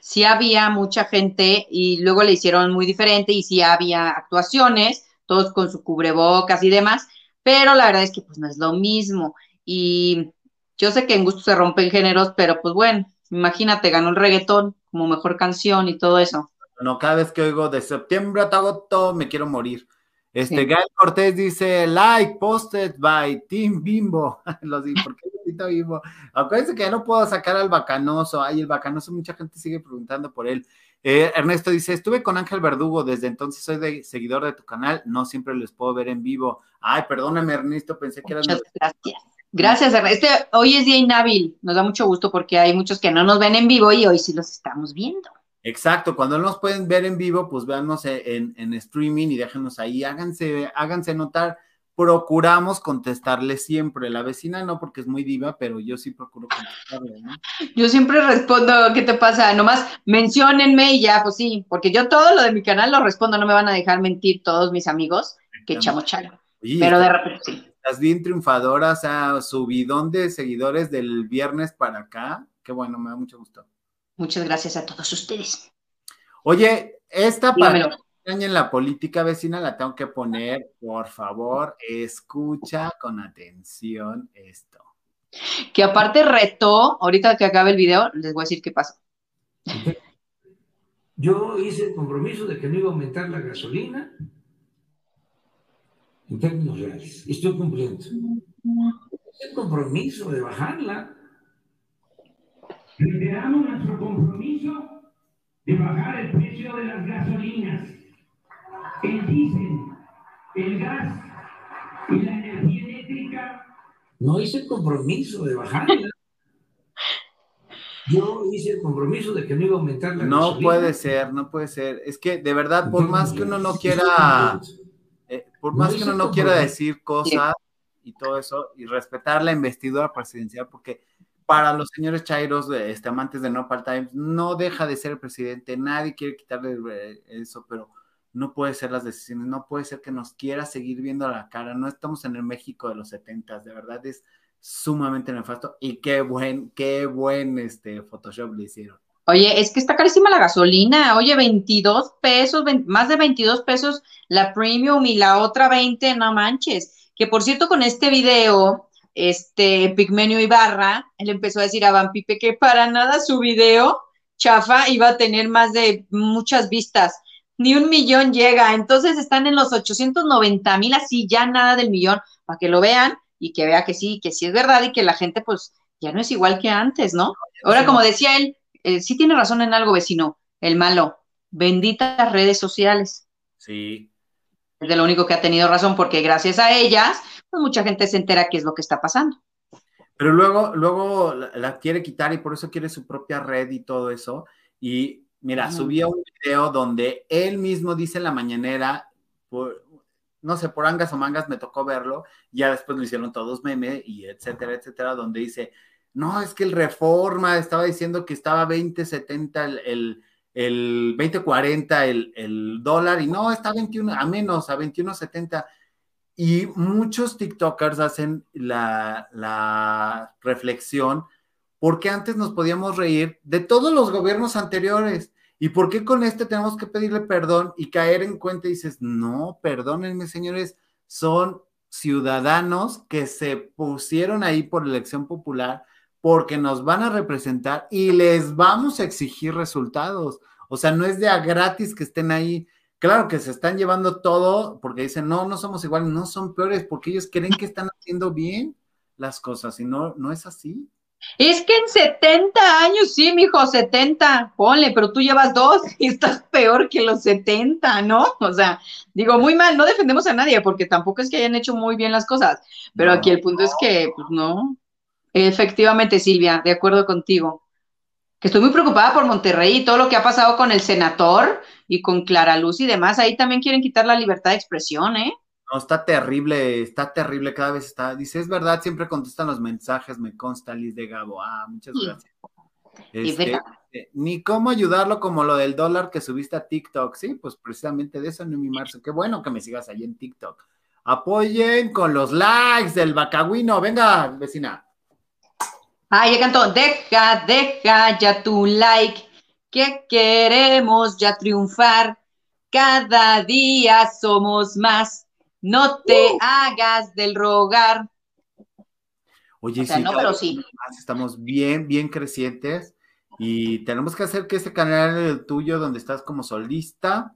Sí había mucha gente y luego le hicieron muy diferente y sí había actuaciones, todos con su cubrebocas y demás, pero la verdad es que pues no es lo mismo. Y yo sé que en gusto se rompen géneros, pero pues bueno, Imagínate, ganó el reggaetón como mejor canción y todo eso. No, cada vez que oigo de septiembre a agosto me quiero morir. Este, Gael Cortés dice, like, posted by Team Bimbo. Los ¿por qué Bimbo? Acuérdense que ya no puedo sacar al bacanoso. Ay, el bacanoso, mucha gente sigue preguntando por él. Eh, Ernesto dice, estuve con Ángel Verdugo, desde entonces soy de, seguidor de tu canal, no siempre les puedo ver en vivo. Ay, perdóname, Ernesto, pensé que eras... Muchas gracias. Gracias, este hoy es día inhábil, nos da mucho gusto porque hay muchos que no nos ven en vivo y hoy sí los estamos viendo. Exacto, cuando no nos pueden ver en vivo, pues véanos en, en streaming y déjenos ahí, háganse, háganse notar, procuramos contestarle siempre, la vecina no porque es muy diva, pero yo sí procuro contestarle, ¿no? Yo siempre respondo, ¿qué te pasa? Nomás menciónenme y ya, pues sí, porque yo todo lo de mi canal lo respondo, no me van a dejar mentir todos mis amigos que echamos chalo. Pero de repente sí bien triunfadora, o sea, subidón de seguidores del viernes para acá. Qué bueno, me da mucho gusto. Muchas gracias a todos ustedes. Oye, esta parte en la política vecina, la tengo que poner, por favor, escucha con atención esto. Que aparte retó, ahorita que acabe el video, les voy a decir qué pasa. Yo hice el compromiso de que no iba a aumentar la gasolina en términos reales. Estoy cumpliendo. El compromiso de bajarla. Reiteramos nuestro compromiso de bajar el precio de las gasolinas, el diésel, el gas y la energía eléctrica. No hice el compromiso de bajarla. Yo hice el compromiso de que no iba a aumentar la No gasolina. puede ser, no puede ser. Es que de verdad, por más que uno no quiera, por más que uno no quiera decir cosas y todo eso, y respetar la investidura presidencial, porque para los señores Chairos, este, amantes de No Times, no deja de ser el presidente, nadie quiere quitarle eh, eso, pero no puede ser las decisiones, no puede ser que nos quiera seguir viendo a la cara, no estamos en el México de los setentas, de verdad es sumamente nefasto y qué buen, qué buen este Photoshop le hicieron. Oye, es que está carísima la gasolina. Oye, 22 pesos, más de 22 pesos la premium y la otra 20, no manches. Que por cierto, con este video, este Pigmenio Ibarra, él empezó a decir a Van Pipe que para nada su video chafa iba a tener más de muchas vistas. Ni un millón llega. Entonces están en los 890 mil, así ya nada del millón, para que lo vean y que vea que sí, que sí es verdad y que la gente pues ya no es igual que antes, ¿no? Ahora, como decía él, eh, sí tiene razón en algo, vecino, el malo, benditas redes sociales. Sí. Es de lo único que ha tenido razón, porque gracias a ellas, pues mucha gente se entera qué es lo que está pasando. Pero luego, luego la, la quiere quitar y por eso quiere su propia red y todo eso. Y mira, subía un video donde él mismo dice en la mañanera, por, no sé, por angas o mangas me tocó verlo, ya después lo hicieron todos meme y etcétera, etcétera, donde dice, no, es que el Reforma estaba diciendo que estaba 20.70 el, el, el 20.40 el, el dólar y no, está 21, a menos, a 21.70. Y muchos TikTokers hacen la, la reflexión, porque antes nos podíamos reír de todos los gobiernos anteriores. ¿Y por qué con este tenemos que pedirle perdón y caer en cuenta y dices, no, perdónenme, señores, son ciudadanos que se pusieron ahí por elección popular porque nos van a representar y les vamos a exigir resultados. O sea, no es de a gratis que estén ahí. Claro que se están llevando todo porque dicen, no, no somos iguales, no son peores, porque ellos creen que están haciendo bien las cosas y no, no es así. Es que en 70 años, sí, mijo, 70, ponle, pero tú llevas dos y estás peor que los 70, ¿no? O sea, digo, muy mal, no defendemos a nadie porque tampoco es que hayan hecho muy bien las cosas, pero No, aquí el punto es que, pues no. Efectivamente, Silvia, de acuerdo contigo. Que estoy muy preocupada por Monterrey y todo lo que ha pasado con el senador y con Clara Luz y demás. Ahí también quieren quitar la libertad de expresión, ¿eh? No, está terrible, está terrible, cada vez está. Dice, es verdad, siempre contestan los mensajes, me consta Liz de Gabo. Ah, muchas gracias. Este, verdad. ni cómo ayudarlo como lo del dólar que subiste a TikTok. Sí, pues precisamente de eso, mi Marzo. Qué bueno que me sigas ahí en TikTok. Apoyen con los likes del bacagüino. Venga, vecina. Ah, ya cantó, deja, deja ya tu like, que queremos ya triunfar. Cada día somos más, no te hagas del rogar. Oye, O sea, sí, no, pero sí. Estamos bien, bien crecientes y tenemos que hacer que ese canal el tuyo, donde estás como solista,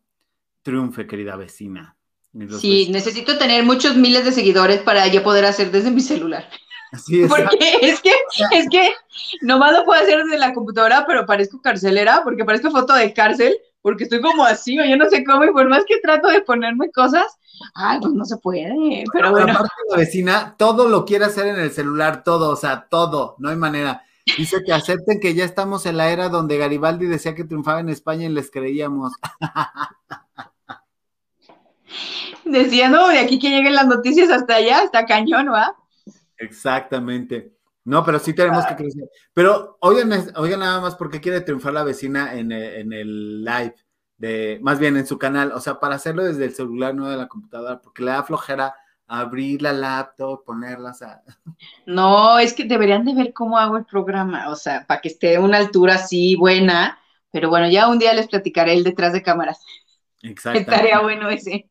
triunfe, querida vecina. Sí, vecinos. necesito tener muchos miles de seguidores para yo poder hacer desde mi celular. Así es. Porque es que, es que nomás lo puedo hacer desde la computadora, pero parezco carcelera, porque parezco foto de cárcel, porque estoy como así, o yo no sé cómo, y por más que trato de ponerme cosas, ay, pues no se puede, pero bueno. aparte la vecina todo lo quiere hacer en el celular, todo, o sea, todo, no hay manera. Dice que acepten que ya estamos en la era donde Garibaldi decía que triunfaba en España y les creíamos. Decía, no, de aquí que lleguen las noticias hasta allá, hasta cañón, ¿va? Exactamente. No, pero sí tenemos que crecer. Pero oigan, oigan nada más por qué quiere triunfar la vecina en el, en el live, de, más bien en su canal, o sea, para hacerlo desde el celular, no de la computadora, porque le da flojera abrir la laptop, ponerlas a... No, es que deberían de ver cómo hago el programa, o sea, para que esté a una altura así buena, pero bueno, ya un día les platicaré el detrás de cámaras. Exacto. Estaría bueno ese.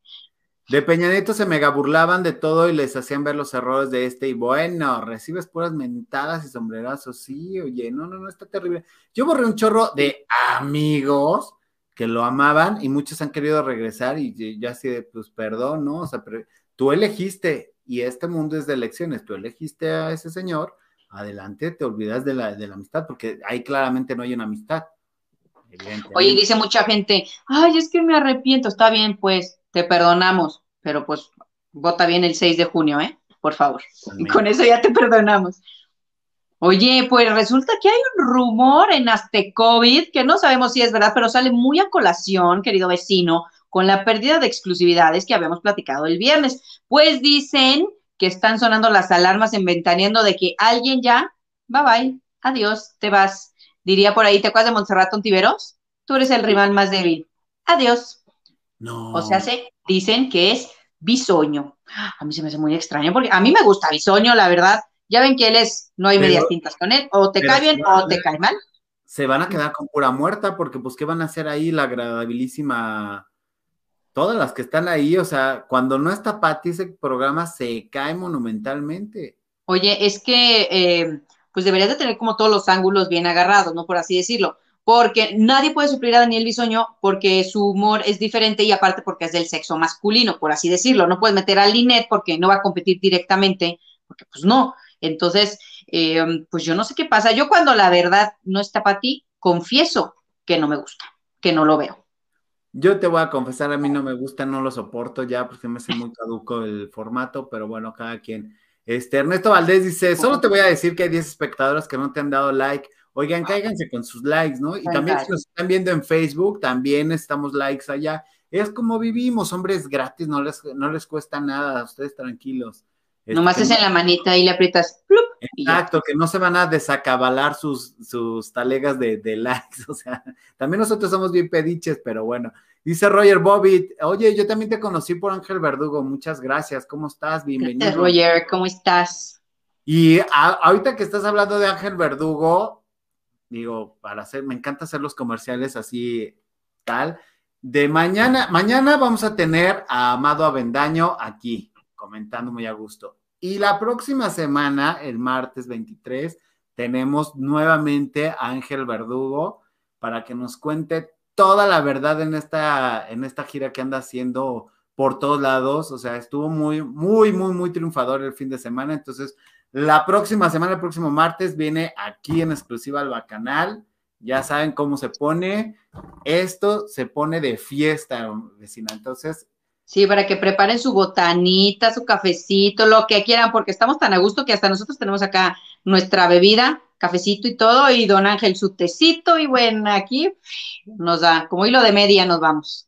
De Peña Nieto se mega burlaban de todo y les hacían ver los errores de este. Y bueno, recibes puras mentadas y sombrerazos. Sí, oye, no, no, no, está terrible. Yo borré un chorro de amigos que lo amaban y muchos han querido regresar y ya así de, pues perdón, ¿no? O sea, pero tú elegiste y este mundo es de elecciones, tú elegiste a ese señor, adelante, te olvidas de la, de la amistad, porque ahí claramente no hay una amistad. Oye, dice mucha gente, ay, es que me arrepiento, está bien, pues, te perdonamos, pero pues vota bien el 6 de junio, ¿eh? Por favor. Y con eso ya te perdonamos. Oye, pues resulta que hay un rumor en Aztecovid que no sabemos si es verdad, pero sale muy a colación, querido vecino, con la pérdida de exclusividades que habíamos platicado el viernes. Pues dicen que están sonando las alarmas en ventaneando de que alguien ya, bye bye, adiós, te vas. Diría por ahí, ¿te acuerdas de Montserrat Ontiveros? Tú eres el rival más débil. Adiós. No. O sea, se dicen que es bisoño. A mí se me hace muy extraño porque a mí me gusta bisoño, la verdad. Ya ven que él es, no hay medias tintas con él, o te cae bien o te cae mal. Se van a quedar con pura muerta porque pues qué van a hacer ahí la agradabilísima todas las que están ahí, o sea, cuando no está Patti, ese programa se cae monumentalmente. Oye, es que eh, pues deberías de tener como todos los ángulos bien agarrados, ¿no? Por así decirlo. Porque nadie puede suplir a Daniel Bisoño porque su humor es diferente y aparte porque es del sexo masculino, por así decirlo. No puedes meter a Linet porque no va a competir directamente, porque pues no. Entonces, eh, pues yo no sé qué pasa. Yo cuando la verdad no está para ti, confieso que no me gusta, que no lo veo. Yo te voy a confesar, a mí no me gusta, no lo soporto ya porque me hace muy caduco el formato, pero bueno, cada quien. Este, Ernesto Valdés dice, solo te voy a decir que hay 10 espectadores que no te han dado like. Oigan, cáiganse con sus likes, ¿no? Y también si nos están viendo en Facebook, también estamos likes allá. Es como vivimos, hombres gratis, no les, no les cuesta nada, ustedes tranquilos. Nomás este, es en la manita y le aprietas. Exacto, que no se van a desacabalar sus, sus talegas de, de, likes. O sea, también nosotros somos bien pediches, pero bueno. Dice Roger Bobbitt, oye, yo también te conocí por Ángel Verdugo, muchas gracias, ¿cómo estás? Bienvenido. Gracias, Roger, ¿cómo estás? Y a, ahorita que estás hablando de Ángel Verdugo, digo, para hacer, me encanta hacer los comerciales así, tal. De mañana, mañana vamos a tener a Amado Avendaño aquí, comentando muy a gusto. Y la próxima semana, el martes 23, tenemos nuevamente a Ángel Verdugo para que nos cuente toda la verdad en esta, en esta gira que anda haciendo por todos lados. O sea, estuvo muy, muy, muy, muy triunfador el fin de semana. Entonces, la próxima semana, el próximo martes, viene aquí en exclusiva al Bacanal. Ya saben cómo se pone. Esto se pone de fiesta, vecina. Entonces, Sí, para que preparen su botanita, su cafecito, lo que quieran, porque estamos tan a gusto que hasta nosotros tenemos acá nuestra bebida, cafecito y todo, y don Ángel su tecito, y bueno, aquí nos da, como hilo de media nos vamos.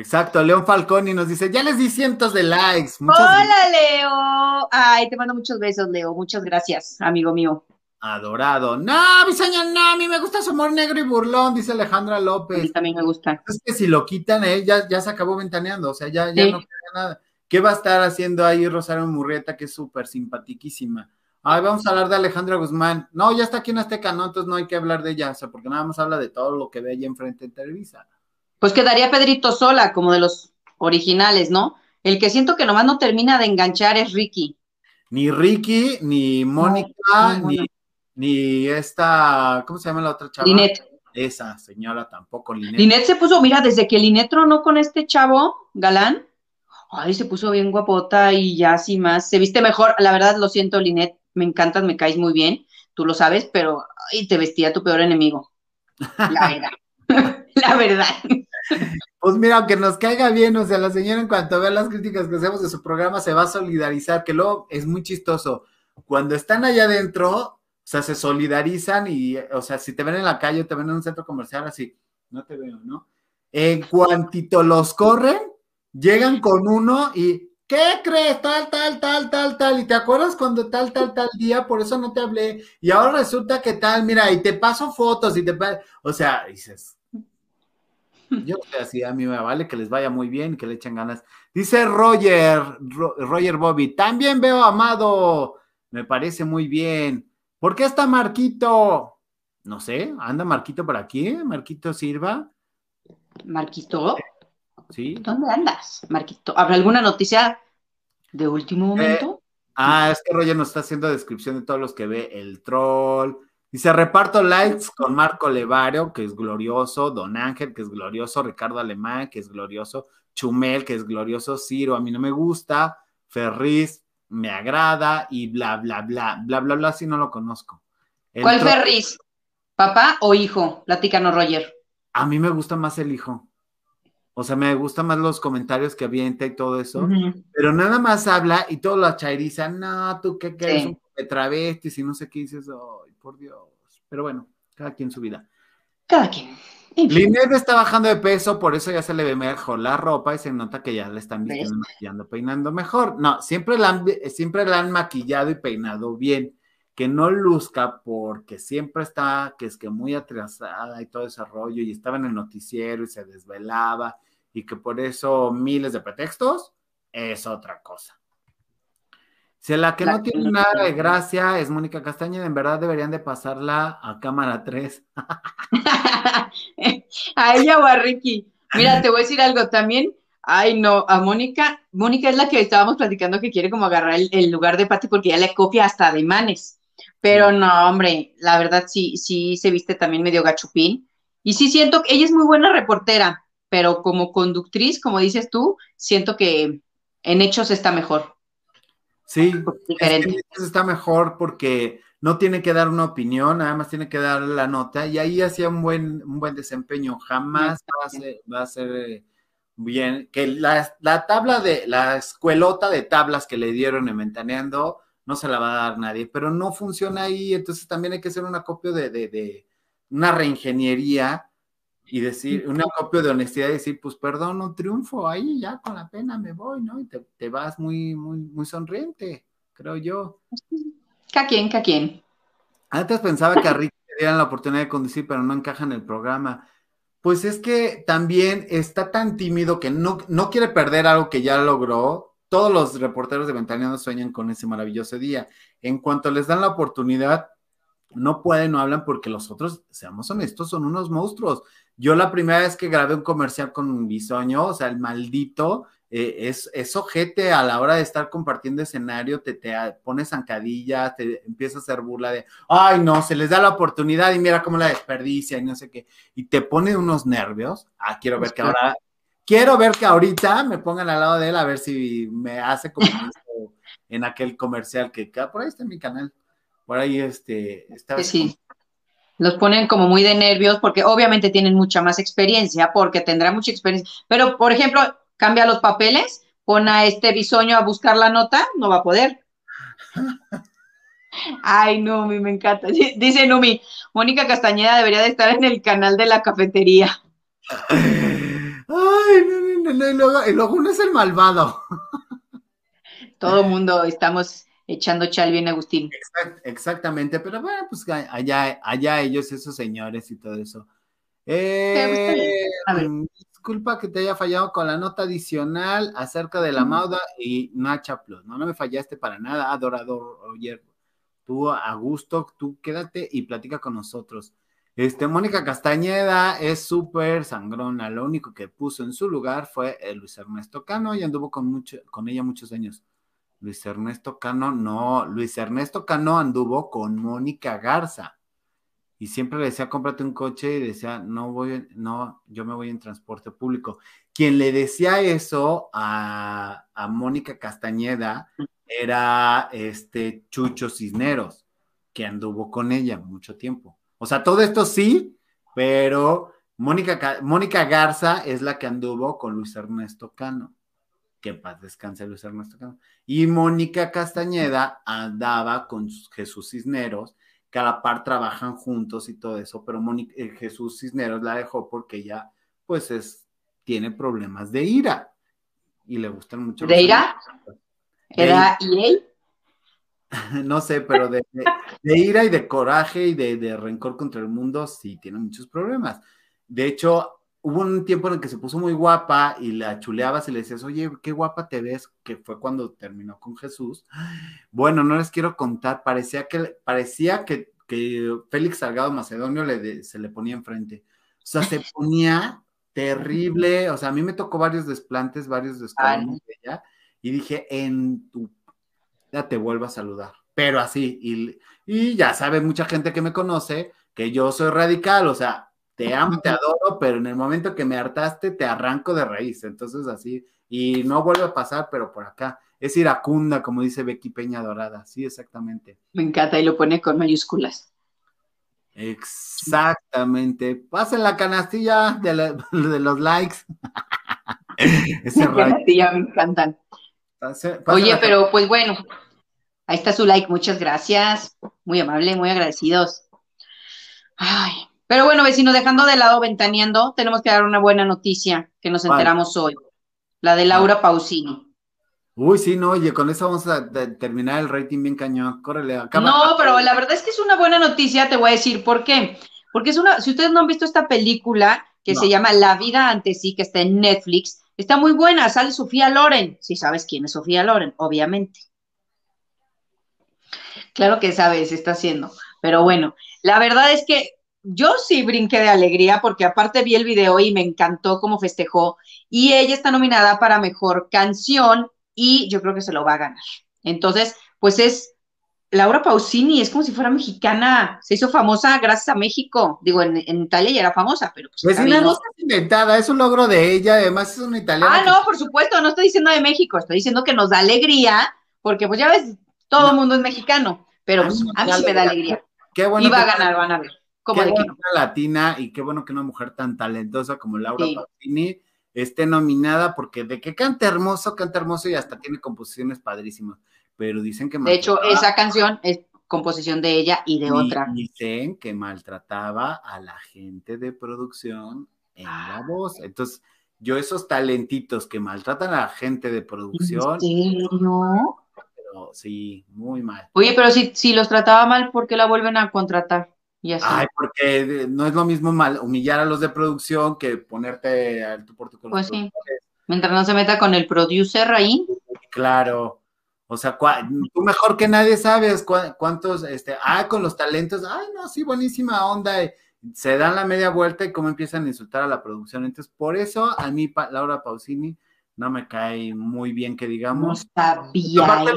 Exacto, León Falconi nos dice, ya les di cientos de likes. Muchas Hola, Leo. Ay, te mando muchos besos, Leo. Muchas gracias, amigo mío. Adorado. No, Bisoño, no, a mí me gusta su humor negro y burlón, dice Alejandra López. También me gusta. Es que si lo quitan, él ya, ya se acabó ventaneando, o sea, ya, ya sí. no queda nada. ¿Qué va a estar haciendo ahí Rosario Murrieta, que es súper simpatiquísima? Ay, vamos a hablar de Alejandra Guzmán. No, ya está aquí en Azteca, ¿no? Entonces no hay que hablar de ella, o sea, porque nada más habla de todo lo que ve allí enfrente en Televisa. Pues quedaría Pedrito sola, como de los originales, ¿no? El que siento que nomás no termina de enganchar es Ricky. Ni Ricky, ni Mónica, no, no, ni ni esta, ¿cómo se llama la otra chava? Linet. Esa señora tampoco, Linet. Linet se puso, mira, desde que Linet tronó con este chavo, Galán, ay, se puso bien guapota y ya así más, se viste mejor, la verdad lo siento, Linet, me encantas, me caes muy bien, tú lo sabes, pero ay, te vestía tu peor enemigo, la verdad, la verdad. Pues mira, aunque nos caiga bien, o sea, la señora en cuanto vea las críticas que hacemos de su programa se va a solidarizar, que luego es muy chistoso. Cuando están allá adentro, o sea, se solidarizan y, o sea, si te ven en la calle, te ven en un centro comercial, así, no te veo, ¿no? En cuantito los corren, llegan con uno y, ¿qué crees? Tal, tal, tal, tal, tal. Y te acuerdas cuando tal, tal, tal día, por eso no te hablé. Y ahora resulta que tal, mira, y te paso fotos y te, o sea, dices, yo así, a mí me vale que les vaya muy bien, que le echen ganas. Dice Roger, Roger Bobby, también veo Amado, me parece muy bien. ¿Por qué está Marquito? No sé, anda Marquito por aquí, Marquito Sirva. ¿Marquito? ¿Sí? ¿Dónde andas, Marquito? ¿Habrá alguna noticia de último momento? Ah, es que Roger nos está haciendo descripción de todos los que ve el troll. Dice, reparto likes con Marco Levario, que es glorioso, Don Ángel, que es glorioso, Ricardo Alemán, que es glorioso, Chumel, que es glorioso, Ciro, a mí no me gusta, Ferriz, me agrada, y bla, bla, bla, bla, bla, bla, si no lo conozco. El ¿Cuál Ferris? ¿Papá o hijo? Platícanos, Roger. A mí me gusta más el hijo. O sea, me gustan más los comentarios que avienta y todo eso. Pero nada más habla y todos lo chairizan. No, tú qué quieres, Sí. un de travestis y no sé qué dices. Ay, por Dios. Pero bueno, cada quien su vida. Cada quien. Linet está bajando de peso, por eso ya se le ve mejor la ropa y se nota que ya le están vistiendo, ¿Ves? maquillando, peinando mejor. No, siempre la, han, siempre la han maquillado y peinado bien. Que no luzca porque siempre está, que es que muy atrasada y todo ese rollo y estaba en el noticiero y se desvelaba y que por eso miles de pretextos es otra cosa. Si la que La no tiene nada de gracia es Mónica Castañeda, en verdad deberían de pasarla a cámara 3. a ella o a Ricky. Mira, te voy a decir algo también. Ay, no, a Mónica. Mónica es la que estábamos platicando que quiere como agarrar el, el lugar de Patti porque ya le copia hasta ademanes. Pero no, hombre, la verdad sí, sí se viste también medio gachupín. Y sí siento que ella es muy buena reportera, pero como conductriz, como dices tú, siento que en hechos está mejor. Sí, Diferente. es que eso está mejor porque no tiene que dar una opinión, nada más tiene que dar la nota y ahí hacía un buen, un buen desempeño. Jamás va a ser, va a ser eh, bien. Que la, la tabla de, la escuelota de tablas que le dieron en Ventaneando no se la va a dar nadie, pero no funciona ahí, entonces también hay que hacer una copia de, de, de una reingeniería y decir, una copia de honestidad y decir, pues perdón, no triunfo, ahí ya con la pena me voy, ¿no? Y te, te vas muy, muy, muy sonriente, creo yo. Cada quien, cada quien. Antes pensaba que a Ricky le dieran la oportunidad de conducir, pero no encaja en el programa. Pues es que también está tan tímido que no, no quiere perder algo que ya logró. Todos los reporteros de Ventaneando sueñan con ese maravilloso día. En cuanto les dan la oportunidad, no pueden, no hablan porque los otros, seamos honestos, son unos monstruos. Yo la primera vez que grabé un comercial con un bisoño, o sea, el maldito, eh, es, es ojete a la hora de estar compartiendo escenario, te, te pones zancadillas, te empieza a hacer burla de, ay no, se les da la oportunidad y mira cómo la desperdicia y no sé qué, y te pone unos nervios. Ah, quiero ver que ahora, quiero ver que ahorita me pongan al lado de él a ver si me hace como en aquel comercial que, por ahí está en mi canal. Por ahí este, estaba Que sí. Los ponen como muy de nervios porque obviamente tienen mucha más experiencia, porque tendrá mucha experiencia. Pero, por ejemplo, cambia los papeles, pon a este bisoño a buscar la nota, no va a poder. Ay, Numi, me encanta. Dice Numi, Mónica Castañeda debería de estar en el canal de la cafetería. Ay, no, no, no, y luego uno es el malvado. Todo el mundo estamos echando chal bien, Agustín. Exact- exactamente, pero bueno, pues allá, allá ellos, esos señores y todo eso. Eh, A ver. disculpa que te haya fallado con la nota adicional acerca de la Mauda y Nacha Plus. No, no me fallaste para nada, adorador Roger. Tú a gusto, tú quédate y platica con nosotros. Este, Mónica Castañeda es súper sangrona. Lo único que puso en su lugar fue el Luis Ernesto Cano y anduvo con, mucho, con ella muchos años. Luis Ernesto Cano, no, Luis Ernesto Cano anduvo con Mónica Garza y siempre le decía, cómprate un coche y decía, no voy, no, yo me voy en transporte público. Quien le decía eso a, a Mónica Castañeda era este Chucho Cisneros, que anduvo con ella mucho tiempo. O sea, todo esto sí, pero Mónica, Mónica Garza es la que anduvo con Luis Ernesto Cano. Que paz descanse Luis Ernesto. Y Mónica Castañeda andaba con Jesús Cisneros, que a la par trabajan juntos y todo eso, pero Mónica, eh, Jesús Cisneros la dejó porque ella, pues, es, tiene problemas de ira y le gustan mucho. ¿De ira? ¿Era EA? No sé, pero de, de, de, ira y de coraje y de, de rencor contra el mundo, sí, tiene muchos problemas. De hecho, hubo un tiempo en el que se puso muy guapa y la chuleabas y le decías, oye, qué guapa te ves, que fue cuando terminó con Jesús. Bueno, no les quiero contar, parecía que, parecía que, que Félix Salgado Macedonio le de, se le ponía enfrente. O sea, se ponía terrible. O sea, a mí me tocó varios desplantes, varios descolones de ella, y dije, en tu ya te vuelvo a saludar. Pero así, y, y ya sabe mucha gente que me conoce que yo soy radical, o sea, te amo, te adoro, pero en el momento que me hartaste, te arranco de raíz. Entonces, así, y no vuelve a pasar, pero por acá. Es iracunda, como dice Becky Peña Dorada. Sí, exactamente. Me encanta y lo pone con mayúsculas. Exactamente. Pasen la canastilla de, los likes. Ese canastilla me encantan. Oye, pero pues bueno, ahí está su like, muchas gracias. Muy amable, muy agradecidos. Ay, pero bueno, vecino, dejando de lado ventaneando, tenemos que dar una buena noticia que nos enteramos hoy. La de Laura Pausini. Uy, sí, no, oye, con eso vamos a terminar el rating bien cañón. Córrele. No, pero la verdad es que es una buena noticia, te voy a decir por qué. Porque es una, si ustedes no han visto esta película que se llama La vida ante sí, que está en Netflix, está muy buena, sale Sofía Loren. Si sabes quién es Sofía Loren, obviamente. Claro que sabes, está haciendo. Pero bueno, la verdad es que yo sí brinqué de alegría porque aparte vi el video y me encantó cómo festejó y ella está nominada para mejor canción y yo creo que se lo va a ganar. Entonces, pues es Laura Pausini, es como si fuera mexicana, se hizo famosa gracias a México. Digo, en, Italia ya era famosa, pero pues. Pues no es inventada, es un logro de ella, además es una italiana. Ah, no, por supuesto, no estoy diciendo de México, estoy diciendo que nos da alegría, porque pues ya ves, todo el mundo es mexicano, pero pues, a mí sí me da alegría. Qué bueno. Y va a ganar, van a ver. Qué de una latina y qué bueno que una mujer tan talentosa como Laura Pausini esté nominada, porque de que canta hermoso, canta hermoso y hasta tiene composiciones padrísimas. Pero dicen que. De hecho, esa canción es composición de ella y de otra. Dicen que maltrataba a la gente de producción en la ah. voz. Entonces, yo esos talentitos que maltratan a la gente de producción. ¿En serio? Pero sí, muy mal. Oye, pero si, si los trataba mal, ¿por qué la vuelven a contratar? Ay, porque no es lo mismo mal humillar a los de producción que ponerte al tu por tu Pues sí. Mientras no se meta con el producer ahí. Claro. O sea, tú mejor que nadie sabes cuántos, este, ah, con los talentos, ay, no, sí, buenísima onda. se dan la media vuelta y cómo empiezan a insultar a la producción. Entonces, por eso a mí, Laura Pausini, no me cae muy bien que digamos. No sabía. Aparte,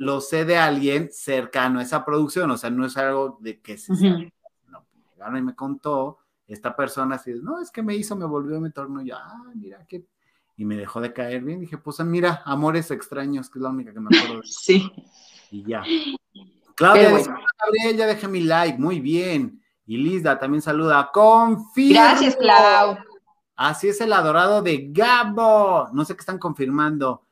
lo sé de alguien cercano a esa producción, o sea, no es algo de que se no, y me contó esta persona así, no, es que me hizo, me volvió, me torno, yo, ah, mira qué, y me dejó de caer bien, dije, pues mira, Amores Extraños, que es la única que me acuerdo. sí. Y ya. Claudia, bueno. Gabriel, ya dejé mi like, muy bien. Y Lisa también saluda, confirmo. Gracias, Clau. Así es el adorado de Gabo. No sé qué están confirmando.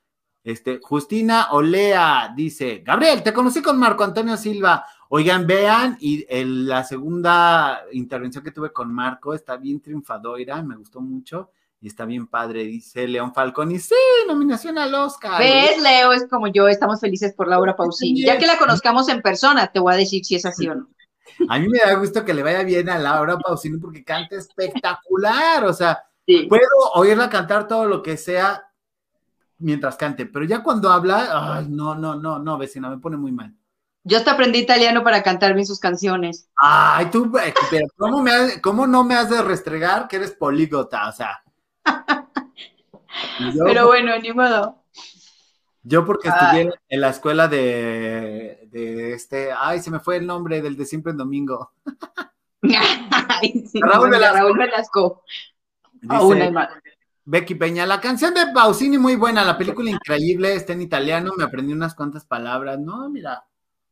Este, Justina Olea dice, Gabriel, te conocí con Marco Antonio Silva. Oigan, vean, y la segunda intervención que tuve con Marco está bien triunfadora, me gustó mucho y está bien padre, dice León Falcón, y sí, nominación al Oscar. ¿Ves, Leo? Es como yo, estamos felices por Laura Pausini. Ya que la conozcamos en persona, te voy a decir si es así o no. A mí me da gusto que le vaya bien a Laura Pausini porque canta espectacular, o sea, puedo oírla cantar todo lo que sea, mientras cante, pero ya cuando habla, ay, no, no, no, no, vecina, me pone muy mal. Yo hasta aprendí italiano para cantar bien sus canciones. Ay, tú, eh, pero ¿cómo, me ¿cómo no me has de restregar que eres polígota? O sea. pero bueno, ni modo. Yo porque estudié ah. en la escuela de, de, este, ay, se me fue el nombre del de siempre en domingo. Raúl Velasco. Raúl Velasco. Dice, Becky Peña, la canción de Pausini muy buena, la película increíble, está en italiano, me aprendí unas cuantas palabras. No, mira,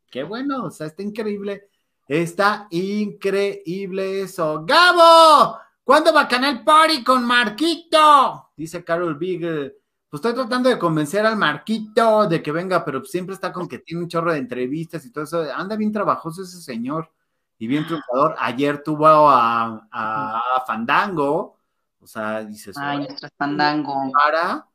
qué bueno, o sea, está increíble. Está increíble eso. ¡Gabo! ¿Cuándo va a Canal Party con Marquito? Dice Carol Beagle. Pues estoy tratando de convencer al Marquito de que venga, pero siempre está con que tiene un chorro de entrevistas y todo eso. Anda bien trabajoso ese señor y bien triunfador. Ayer tuvo a, a Fandango o sea, dices, ay, nuestro fandango. Para,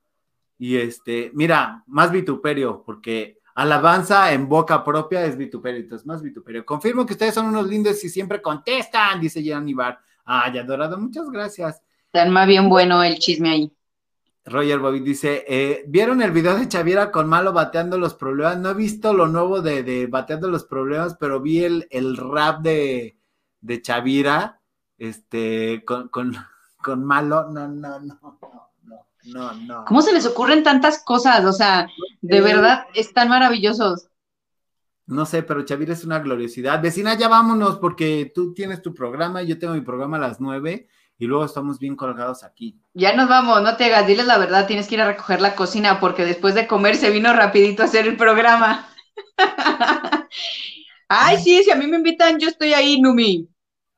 y este, mira, más vituperio, porque alabanza en boca propia es vituperio, entonces más vituperio. Confirmo que ustedes son unos lindos y siempre contestan, dice Jan Ibar. Ay, adorado, muchas gracias. Está más bien bueno el chisme ahí. Roger Bobby dice, eh, ¿vieron el video de Chavira con Malo bateando los problemas? No he visto lo nuevo de, de bateando los problemas, pero vi el, el rap de, de Chavira, este, con, con, con malo, no, no, no, no, no, no. ¿Cómo se les ocurren tantas cosas? O sea, de verdad, están maravillosos. No sé, pero Chavir es una gloriosidad. Vecina, ya vámonos porque tú tienes tu programa y yo tengo mi programa a las nueve y luego estamos bien colgados aquí. Ya nos vamos, no te hagas, diles la verdad, tienes que ir a recoger la cocina porque después de comer se vino rapidito a hacer el programa. Ay, sí, si a mí me invitan, yo estoy ahí, Numi.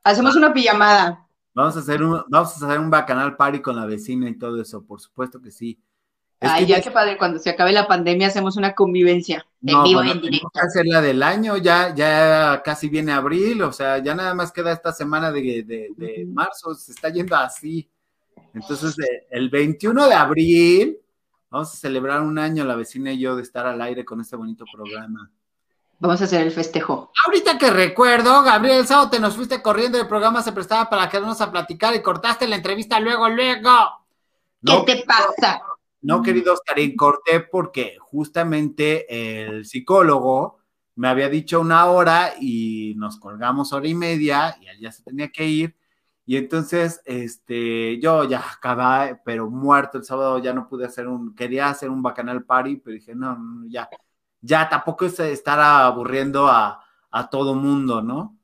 Hacemos una pijamada. Vamos a hacer un, vamos a hacer un bacanal party con la vecina y todo eso, por supuesto que sí. Es Ay, ya qué padre, cuando se acabe la pandemia hacemos una convivencia en vivo y en directo. hacer la del año, ya, ya casi viene abril, o sea, ya nada más queda esta semana de, de, marzo, se está yendo así. Entonces, el 21 de abril, vamos a celebrar un año la vecina y yo de estar al aire con este bonito programa. Vamos a hacer el festejo. Ahorita que recuerdo, Gabriel, el sábado te nos fuiste corriendo, el programa se prestaba para quedarnos a platicar y cortaste la entrevista luego, luego. ¿Qué te pasa? No, querido Oscarín, corté porque justamente el psicólogo me había dicho una hora y nos colgamos hora y media y él ya se tenía que ir. Y entonces, este, yo ya acabé, pero muerto el sábado, ya no pude hacer un, quería hacer un bacanal party, pero dije, no, no ya, ya tampoco es estar aburriendo a, a todo mundo, ¿no?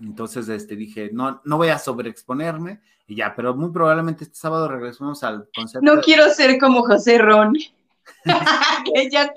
Entonces, este, dije, no, no voy a sobreexponerme y ya, pero muy probablemente este sábado regresamos al concepto. No quiero ser como José Ron. que ya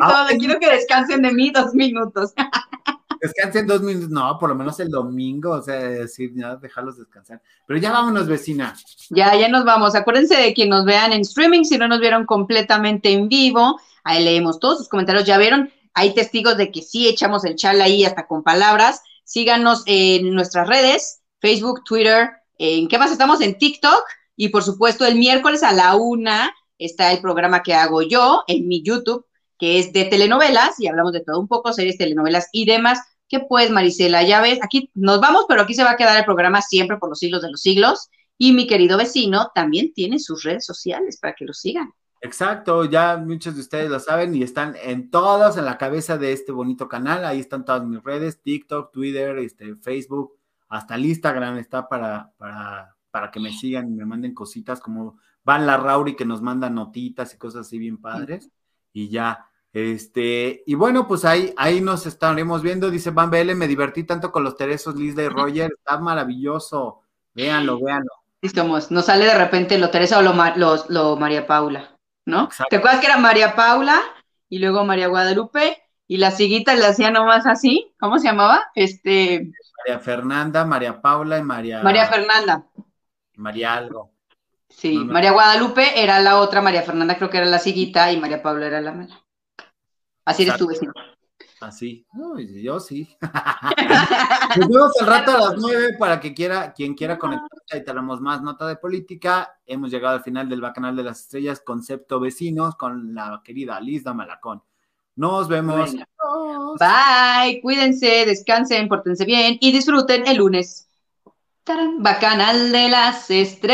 ah, quiero que descansen de mí dos minutos. descansen dos minutos, no, por lo menos el domingo, o sea, decir, ya, dejarlos descansar. Pero ya vámonos, vecina. Ya, ya nos vamos. Acuérdense de que nos vean en streaming, si no nos vieron completamente en vivo, ahí leemos todos sus comentarios. Ya vieron, hay testigos de que sí echamos el chal ahí hasta con palabras. Síganos en nuestras redes, Facebook, Twitter, ¿En qué más estamos? En TikTok. Y por supuesto, el miércoles a la una está el programa que hago yo en mi YouTube, que es de telenovelas, y hablamos de todo un poco, series, telenovelas y demás. ¿Qué pues, Marisela? Ya ves, aquí nos vamos, pero aquí se va a quedar el programa siempre por los siglos de los siglos. Y mi querido vecino también tiene sus redes sociales para que lo sigan. Exacto, ya muchos de ustedes lo saben y están en todos en la cabeza de este bonito canal. Ahí están todas mis redes, TikTok, Twitter, este, Facebook, hasta el Instagram está para, para, para que me sigan y me manden cositas como Van la Rauri que nos manda notitas y cosas así bien padres. Y ya, este, y bueno, pues ahí, ahí nos estaremos viendo. Dice Van BL, me divertí tanto con los Teresos, Liz y Roger, está maravilloso. Véanlo, véanlo. Estamos, nos sale de repente lo Teresa o lo, lo, María Paula, ¿no? ¿Te acuerdas que era María Paula y luego María Guadalupe? Y la siguita le hacía nomás así, ¿cómo se llamaba? Este. María Fernanda, María Paula y María. María Fernanda. María algo. Sí, María Guadalupe era la otra, María Fernanda creo que era la siguita y María Paula era la mala. Así eres tú, vecino. Así, yo sí. Nos vemos el rato a las nueve para que quiera, quien quiera conectarse, ahí tenemos más nota de política. Hemos llegado al final del Bacanal de las Estrellas, concepto vecinos, con la querida Lizda Malacón. Nos vemos. Bye, cuídense, descansen, pórtense bien y disfruten el lunes. Bacanal de las estrellas.